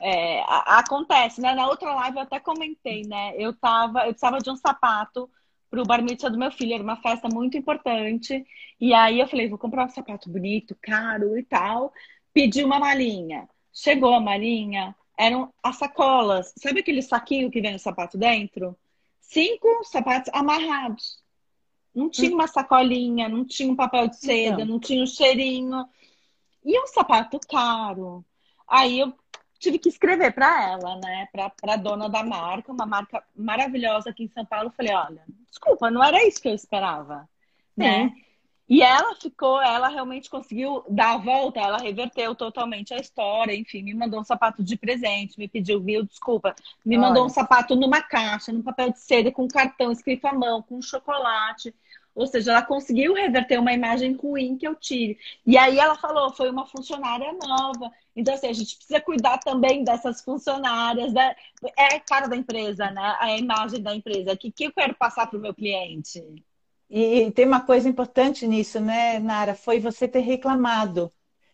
é, acontece, né? Na outra live eu até comentei, né? Eu tava, eu precisava de um sapato pro bar mitzvah do meu filho. Era uma festa muito importante. E aí eu falei, vou comprar um sapato bonito, caro e tal. Pedi uma malinha. Chegou a malinha, eram as sacolas. Sabe aquele saquinho que vem o sapato dentro? Cinco sapatos amarrados. Não tinha uma sacolinha, não tinha um papel de seda, não, não tinha um cheirinho. E um sapato caro. Aí eu tive que escrever para ela, né? Para a dona da marca, uma marca maravilhosa aqui em São Paulo. Falei, olha, desculpa, não era isso que eu esperava, né? E ela ficou, ela realmente conseguiu dar a volta, ela reverteu totalmente a história, enfim, me mandou um sapato de presente, me pediu, viu, desculpa, me Olha. mandou um sapato numa caixa, num papel de seda, com cartão escrito à mão, com chocolate. Ou seja, ela conseguiu reverter uma imagem ruim que eu tive. E aí ela falou, foi uma funcionária nova. Então, assim, a gente precisa cuidar também dessas funcionárias. Da... É a cara da empresa, né? A imagem da empresa. O que, que eu quero passar para o meu cliente? E tem uma coisa importante nisso, né, Nara? Foi você ter reclamado.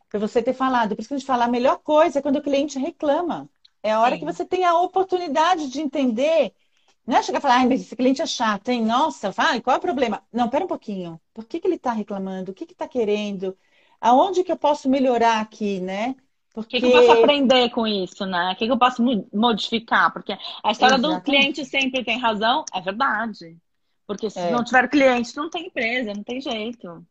Foi você ter falado. Por isso que a gente fala, a melhor coisa é quando o cliente reclama. É a hora Sim. que você tem a oportunidade de entender não é chegar e falar, ai, mas esse cliente é chato, hein? Nossa, vai, qual é o problema? Não, pera um pouquinho. Por que, que ele está reclamando? O que está querendo? Aonde que eu posso melhorar aqui, né? Porque... O que, que, eu posso aprender com isso, né? O que, que eu posso modificar? Porque a história Exatamente. do cliente sempre tem razão, é verdade. Porque se é. não tiver cliente, não tem empresa, não tem jeito.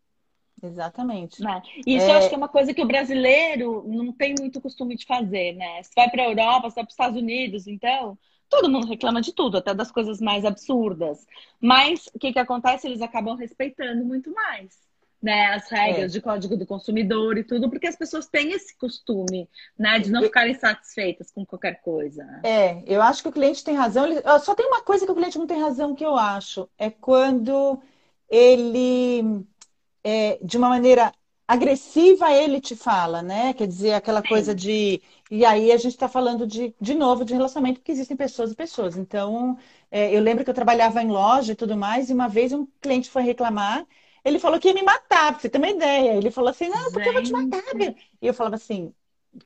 Exatamente. Né? E isso é... eu acho que é uma coisa que o brasileiro não tem muito costume de fazer, né? Você vai para a Europa, você vai para os Estados Unidos, então Todo mundo reclama de tudo, até das coisas mais absurdas. Mas o que, que acontece? Eles acabam respeitando muito mais. Né, as regras é. de código do consumidor e tudo, porque as pessoas têm esse costume, né, de não ficarem satisfeitas com qualquer coisa. É, eu acho que o cliente tem razão. Ele... Só tem uma coisa que o cliente não tem razão que eu acho, é quando ele, é, de uma maneira agressiva, ele te fala, né? Quer dizer, aquela Sim. coisa de e aí a gente está falando de, de novo de relacionamento, porque existem pessoas e pessoas. Então, é, eu lembro que eu trabalhava em loja e tudo mais, e uma vez um cliente foi reclamar, ele falou que ia me matar, pra você ter uma ideia. Ele falou assim, não, porque eu vou te matar. E eu falava assim,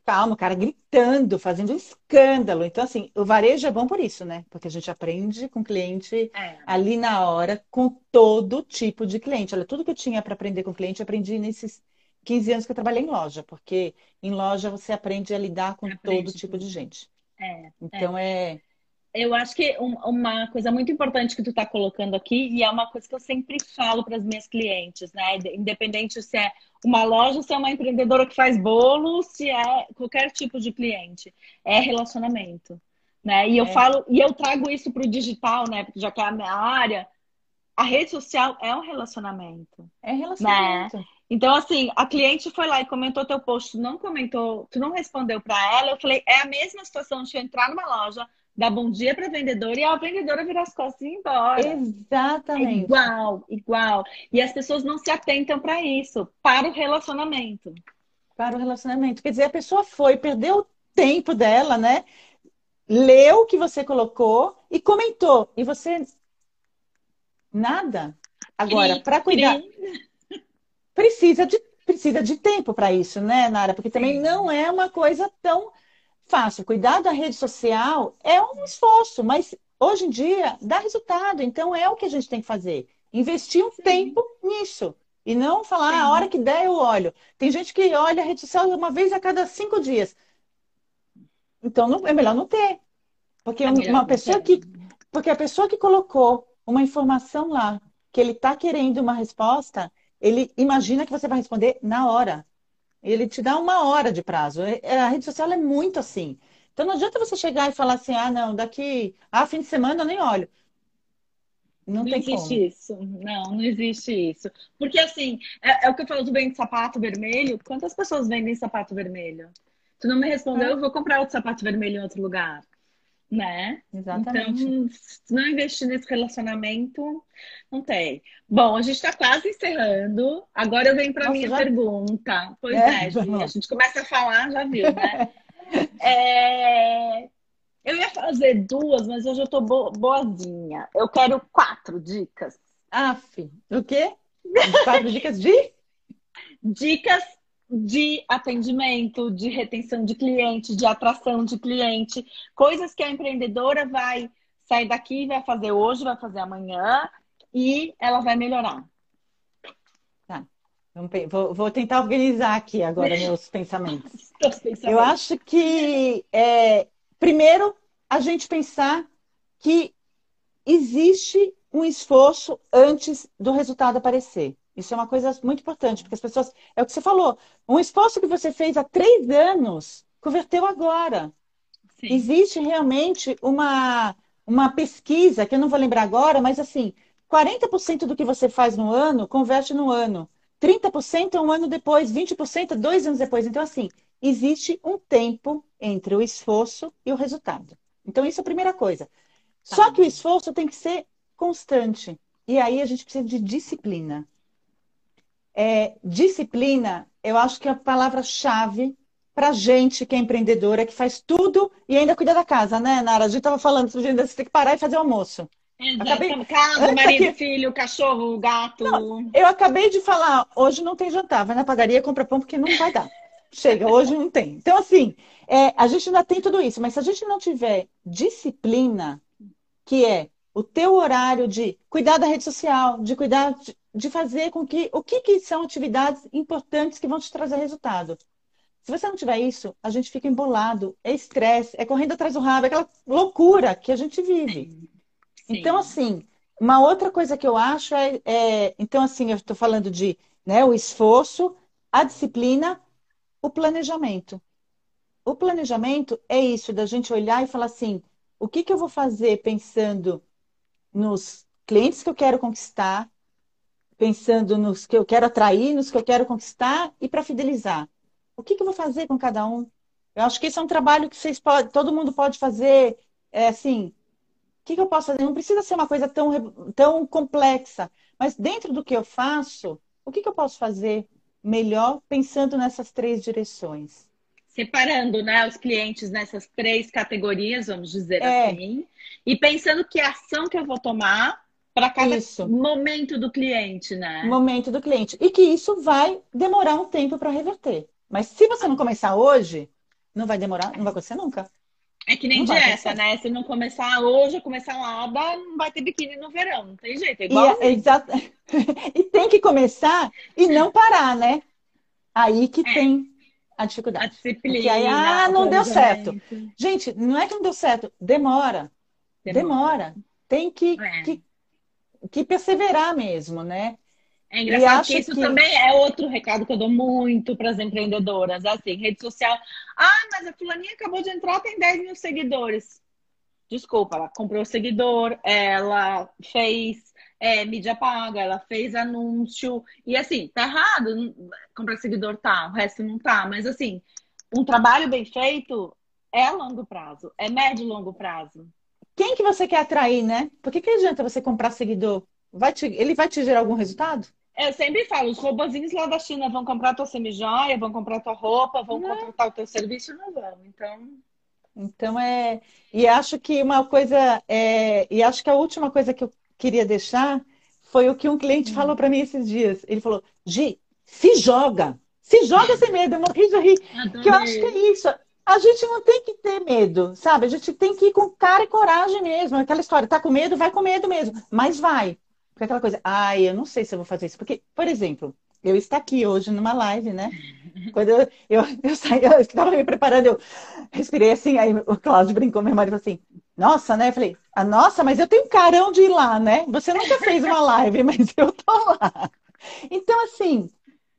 calma, o cara gritando, fazendo um escândalo. Então, assim, o varejo é bom por isso, né? Porque a gente aprende com o cliente é. ali na hora, com todo tipo de cliente. Olha, tudo que eu tinha para aprender com o cliente, eu aprendi nesses 15 anos que eu trabalhei em loja, porque em loja você aprende a lidar com aprende. todo tipo de gente. É, então é. é... Eu acho que uma coisa muito importante que tu está colocando aqui, e é uma coisa que eu sempre falo para as minhas clientes, né? Independente se é uma loja, se é uma empreendedora que faz bolo, se é qualquer tipo de cliente, é relacionamento. Né? E eu é. falo, e eu trago isso para o digital, né? Porque já que é a minha área, a rede social é um relacionamento. É relacionamento. Né? Então, assim, a cliente foi lá e comentou teu post, tu não comentou, tu não respondeu para ela. Eu falei, é a mesma situação de eu entrar numa loja, dar bom dia para vendedora e a vendedora virar as costas e ir embora. Exatamente. É igual, igual. E as pessoas não se atentam para isso, para o relacionamento. Para o relacionamento. Quer dizer, a pessoa foi, perdeu o tempo dela, né? Leu o que você colocou e comentou. E você. Nada. Agora, para cuidar precisa de, precisa de tempo para isso, né, Nara? Porque também Sim. não é uma coisa tão fácil. Cuidar da rede social é um esforço, mas hoje em dia dá resultado. Então é o que a gente tem que fazer. Investir um Sim. tempo nisso. E não falar, ah, a hora que der eu olho. Tem gente que olha a rede social uma vez a cada cinco dias. Então não, é melhor não ter. Porque é uma pessoa que. Porque a pessoa que colocou uma informação lá, que ele está querendo uma resposta, ele imagina que você vai responder na hora. Ele te dá uma hora de prazo. É, é, a rede social é muito assim. Então não adianta você chegar e falar assim, ah, não, daqui, ah, fim de semana eu nem olho. Não, não existe como. isso. Não, não existe isso. Porque assim, é, é, o que eu falo do bem de sapato vermelho. Quantas pessoas vendem sapato vermelho? Tu não me respondeu, eu vou comprar outro sapato vermelho em outro lugar né? Exatamente. Então, se não investir nesse relacionamento, não tem. Bom, a gente está quase encerrando. Agora eu venho para a minha já... pergunta. Pois é, é a gente começa a falar, já viu, né? *laughs* é... Eu ia fazer duas, mas hoje eu tô bo boazinha. Eu quero quatro dicas. Aff, o quê? Quatro dicas de? Dicas de atendimento, de retenção de cliente, de atração de cliente, coisas que a empreendedora vai sair daqui vai fazer hoje, vai fazer amanhã, e ela vai melhorar. Tá. Vou, vou tentar organizar aqui agora meus *laughs* pensamentos. pensamentos. Eu acho que, é, primeiro, a gente pensar que existe um esforço antes do resultado aparecer. Isso é uma coisa muito importante, porque as pessoas. É o que você falou. Um esforço que você fez há três anos converteu agora. Sim. Existe realmente uma, uma pesquisa, que eu não vou lembrar agora, mas assim, 40% do que você faz no ano converte no ano. 30% é um ano depois, 20% é dois anos depois. Então, assim, existe um tempo entre o esforço e o resultado. Então, isso é a primeira coisa. Tá. Só que o esforço tem que ser constante. E aí a gente precisa de disciplina. É, disciplina, eu acho que é a palavra-chave para gente que é empreendedora, que faz tudo e ainda cuida da casa, né, Nara? A gente estava falando, você tem que parar e fazer almoço. Acabei... Casa, *laughs* marido, aqui... filho, cachorro, gato. Não, eu acabei de falar, hoje não tem jantar, vai na padaria, compra pão, porque não vai dar. Chega, hoje não tem. Então, assim, é, a gente ainda tem tudo isso, mas se a gente não tiver disciplina, que é o teu horário de cuidar da rede social, de cuidar de, fazer com que o que, que são atividades importantes que vão te trazer resultado. Se você não tiver isso, a gente fica embolado, é estresse, é correndo atrás do rabo, é aquela loucura que a gente vive. Sim. Então, assim, uma outra coisa que eu acho é, é então, assim, eu estou falando de né, o esforço, a disciplina, o planejamento. O planejamento é isso, da gente olhar e falar assim, o que, que eu vou fazer pensando nos clientes que eu quero conquistar, pensando nos que eu quero atrair, nos que eu quero conquistar e para fidelizar. O que, que eu vou fazer com cada um? Eu acho que esse é um trabalho que vocês podem, todo mundo pode fazer, é, assim, o que, que eu posso fazer? Não precisa ser uma coisa tão, tão complexa, mas dentro do que eu faço, o que, que eu posso fazer melhor pensando nessas três direções? separando né, os clientes nessas três categorias, vamos dizer é. assim, e pensando que ação que eu vou tomar para cada isso. momento do cliente, né? Momento do cliente. E que isso vai demorar um tempo para reverter. Mas se você não começar hoje, não vai demorar, não vai acontecer nunca. É que nem dieta, né? Se não começar hoje, começar lá, não vai ter biquíni no verão, não tem jeito. É igual. E, é, exato. *laughs* e tem que começar e não parar, né? Aí que é. tem a dificuldade. A disciplina. Porque aí, ah, não deu certo. Gente, não é que não deu certo, demora. Demora. demora. Tem que, é. que, que perseverar mesmo, né? É engraçado que isso que... também é outro recado que eu dou muito para as empreendedoras. Assim, rede social. Ah, mas a fulaninha acabou de entrar, tem 10 mil seguidores. Desculpa, ela comprou seguidor, ela fez é, mídia paga, ela fez anúncio. E assim, tá errado, comprar seguidor tá, o resto não tá. Mas assim, um trabalho bem feito é a longo prazo, é médio e longo prazo. Quem que você quer atrair, né? Por que, que adianta você comprar seguidor? Vai te, ele vai te gerar algum resultado? Eu sempre falo, os robozinhos lá da China vão comprar tua semijoia, vão comprar tua roupa, vão não. contratar o teu serviço, não vão. Então. Então é. E acho que uma coisa. É... E acho que a última coisa que eu queria deixar foi o que um cliente falou para mim esses dias. Ele falou: Gi, se joga, se joga *laughs* sem medo. Eu morri de rir. Adorei. Que eu acho que é isso. A gente não tem que ter medo, sabe? A gente tem que ir com cara e coragem mesmo. Aquela história, tá com medo, vai com medo mesmo. Mas vai. Porque aquela coisa, ai, eu não sei se eu vou fazer isso. Porque, por exemplo, eu estou aqui hoje numa live, né? *laughs* Quando eu, eu, eu saí, eu estava me preparando, eu respirei assim, aí o Cláudio brincou, meu marido falou assim, nossa, né? Eu falei, ah, nossa, mas eu tenho carão de ir lá, né? Você nunca fez uma live, *laughs* mas eu tô lá. Então, assim,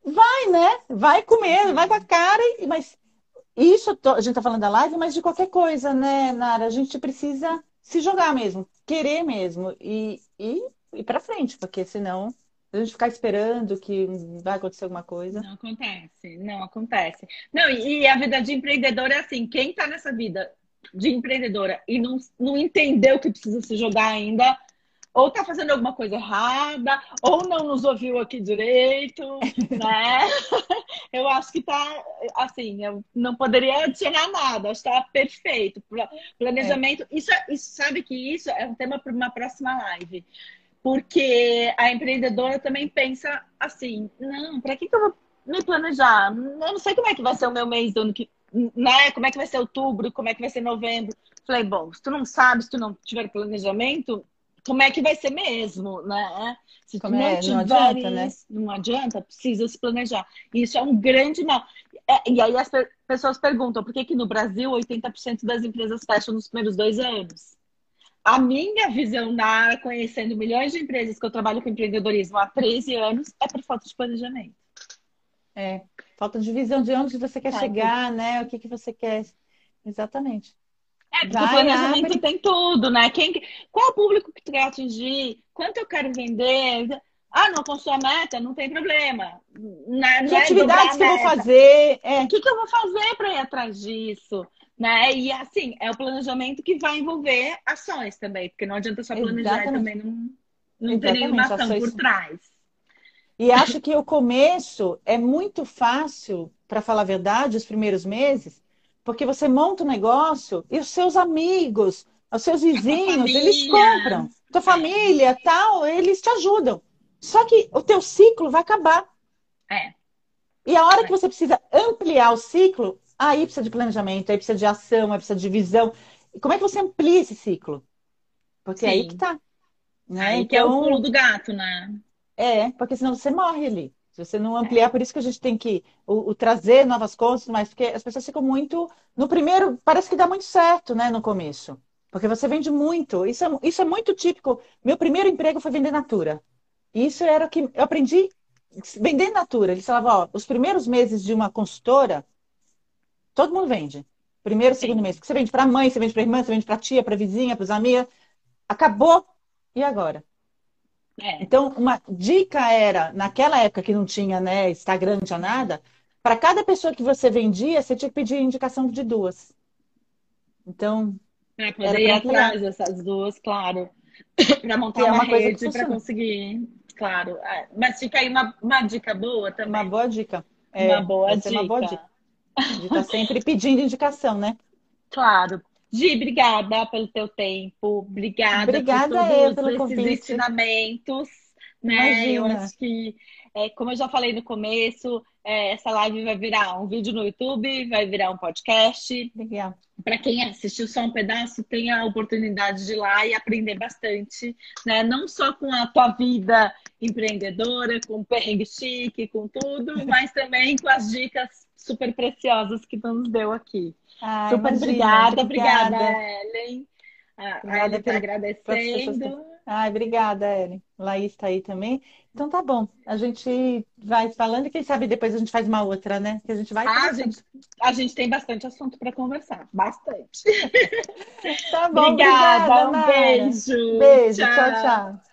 vai, né? Vai comer, vai com a cara, mas isso a gente tá falando da live, mas de qualquer coisa, né, Nara? A gente precisa se jogar mesmo, querer mesmo e, e ir para frente, porque senão a gente ficar esperando que vai acontecer alguma coisa. Não acontece, não acontece. Não, e, a vida de empreendedor é assim, quem está nessa vida de empreendedora e não, não entendeu que precisa se jogar ainda, ou está fazendo alguma coisa errada, ou não nos ouviu aqui direito, *laughs* né? *laughs* eu acho que está assim, eu não poderia adicionar nada, está perfeito. Planejamento, é. isso, isso sabe que isso é um tema para uma próxima live porque a empreendedora também pensa assim: não, para que, que eu vou me planejar? Eu não sei como é que vai ser o meu mês do ano que. Né? Como é que vai ser outubro, como é que vai ser novembro. Falei, bom, se tu não sabe, se tu não tiver planejamento, como é que vai ser mesmo, né? Se Como não é? Não tiver adianta, né? isso, não adianta, precisa se planejar. Isso é um grande mal. É, e aí as pe- pessoas perguntam por que que no Brasil 80% das empresas fecham nos primeiros dois anos? A minha visão na área, conhecendo milhões de empresas que eu trabalho com empreendedorismo há 13 anos, é por falta de planejamento. É, falta de visão de onde você quer Falta. chegar, né? O que que você quer. Exatamente. É, porque o planejamento tem tudo, né? Quem, que- qual é o público que tu quer atingir? Quanto eu quero vender? Ah, não alcançou a meta? Não tem problema. Né? Que Não é atividades que eu vou fazer? É, O que, que eu vou fazer para ir atrás disso? Né? E assim, é o planejamento que vai envolver ações também, porque não adianta só planejar e também não, não ter nenhuma ação ações- por trás. E acho que o começo é muito fácil, para falar a verdade, os primeiros meses, porque você monta um negócio e os seus amigos, os seus vizinhos, eles compram. Tua família, tal, eles te ajudam. Só que o teu ciclo vai acabar. É. E a hora que você precisa ampliar o ciclo, aí precisa de planejamento, aí precisa de ação, aí precisa de visão. E como é que você amplia esse ciclo? Porque é aí Sim. que tá. Né? Aí que é o Então, pulo do gato, né? é, porque senão você morre ali. Se você não ampliar, por isso que a gente tem que o, o trazer novas coisas, mas porque as pessoas ficam muito. No primeiro, parece que dá muito certo, né, no começo. Porque você vende muito. Isso é, isso é muito típico. Meu primeiro emprego foi vender Natura. Isso era o que eu aprendi vender Natura. Eles falavam, ó, os primeiros meses de uma consultora, todo mundo vende. Primeiro, segundo mês. Porque você vende para mãe, você vende para irmã, você vende para tia, para vizinha, para os amigos. Acabou. E agora? É. Então, uma dica era, naquela época que não tinha, né, Instagram, não tinha nada, para cada pessoa que você vendia, você tinha que pedir indicação de duas. Então, Era poder ir atrás dessas duas, claro. *coughs* Pra montar é uma, uma coisa rede funciona. conseguir. Claro. É. Mas fica aí uma, uma dica boa também. uma boa dica. É, Uma boa dica. uma boa dica. De estar sempre pedindo indicação, né? Claro. Gi, obrigada pelo teu tempo. Obrigada, Obrigada, por eu, todos pelo esses convite. ensinamentos. Né? Eu acho que, é, como eu já falei no começo, é, essa live vai virar um vídeo no YouTube, vai virar um podcast. Legal. Para quem assistiu só um pedaço, tem a oportunidade de ir lá e aprender bastante, né? Não só com a tua vida empreendedora, com o perrengue chique, com tudo, mas também com as dicas super preciosas que tu nos deu aqui. Ah, super imagina, obrigada, obrigada, obrigada. Ellen. A Obrigada Ellen tá agradecendo. Ai, obrigada, Ellen. Laís está aí também. Então tá bom. A gente vai falando e quem sabe depois a gente faz uma outra, né? Que a gente vai Ah, a gente, a gente tem bastante assunto para conversar, bastante. *laughs* Tá bom, obrigada, um Nara. beijo. Beijo, tchau, tchau.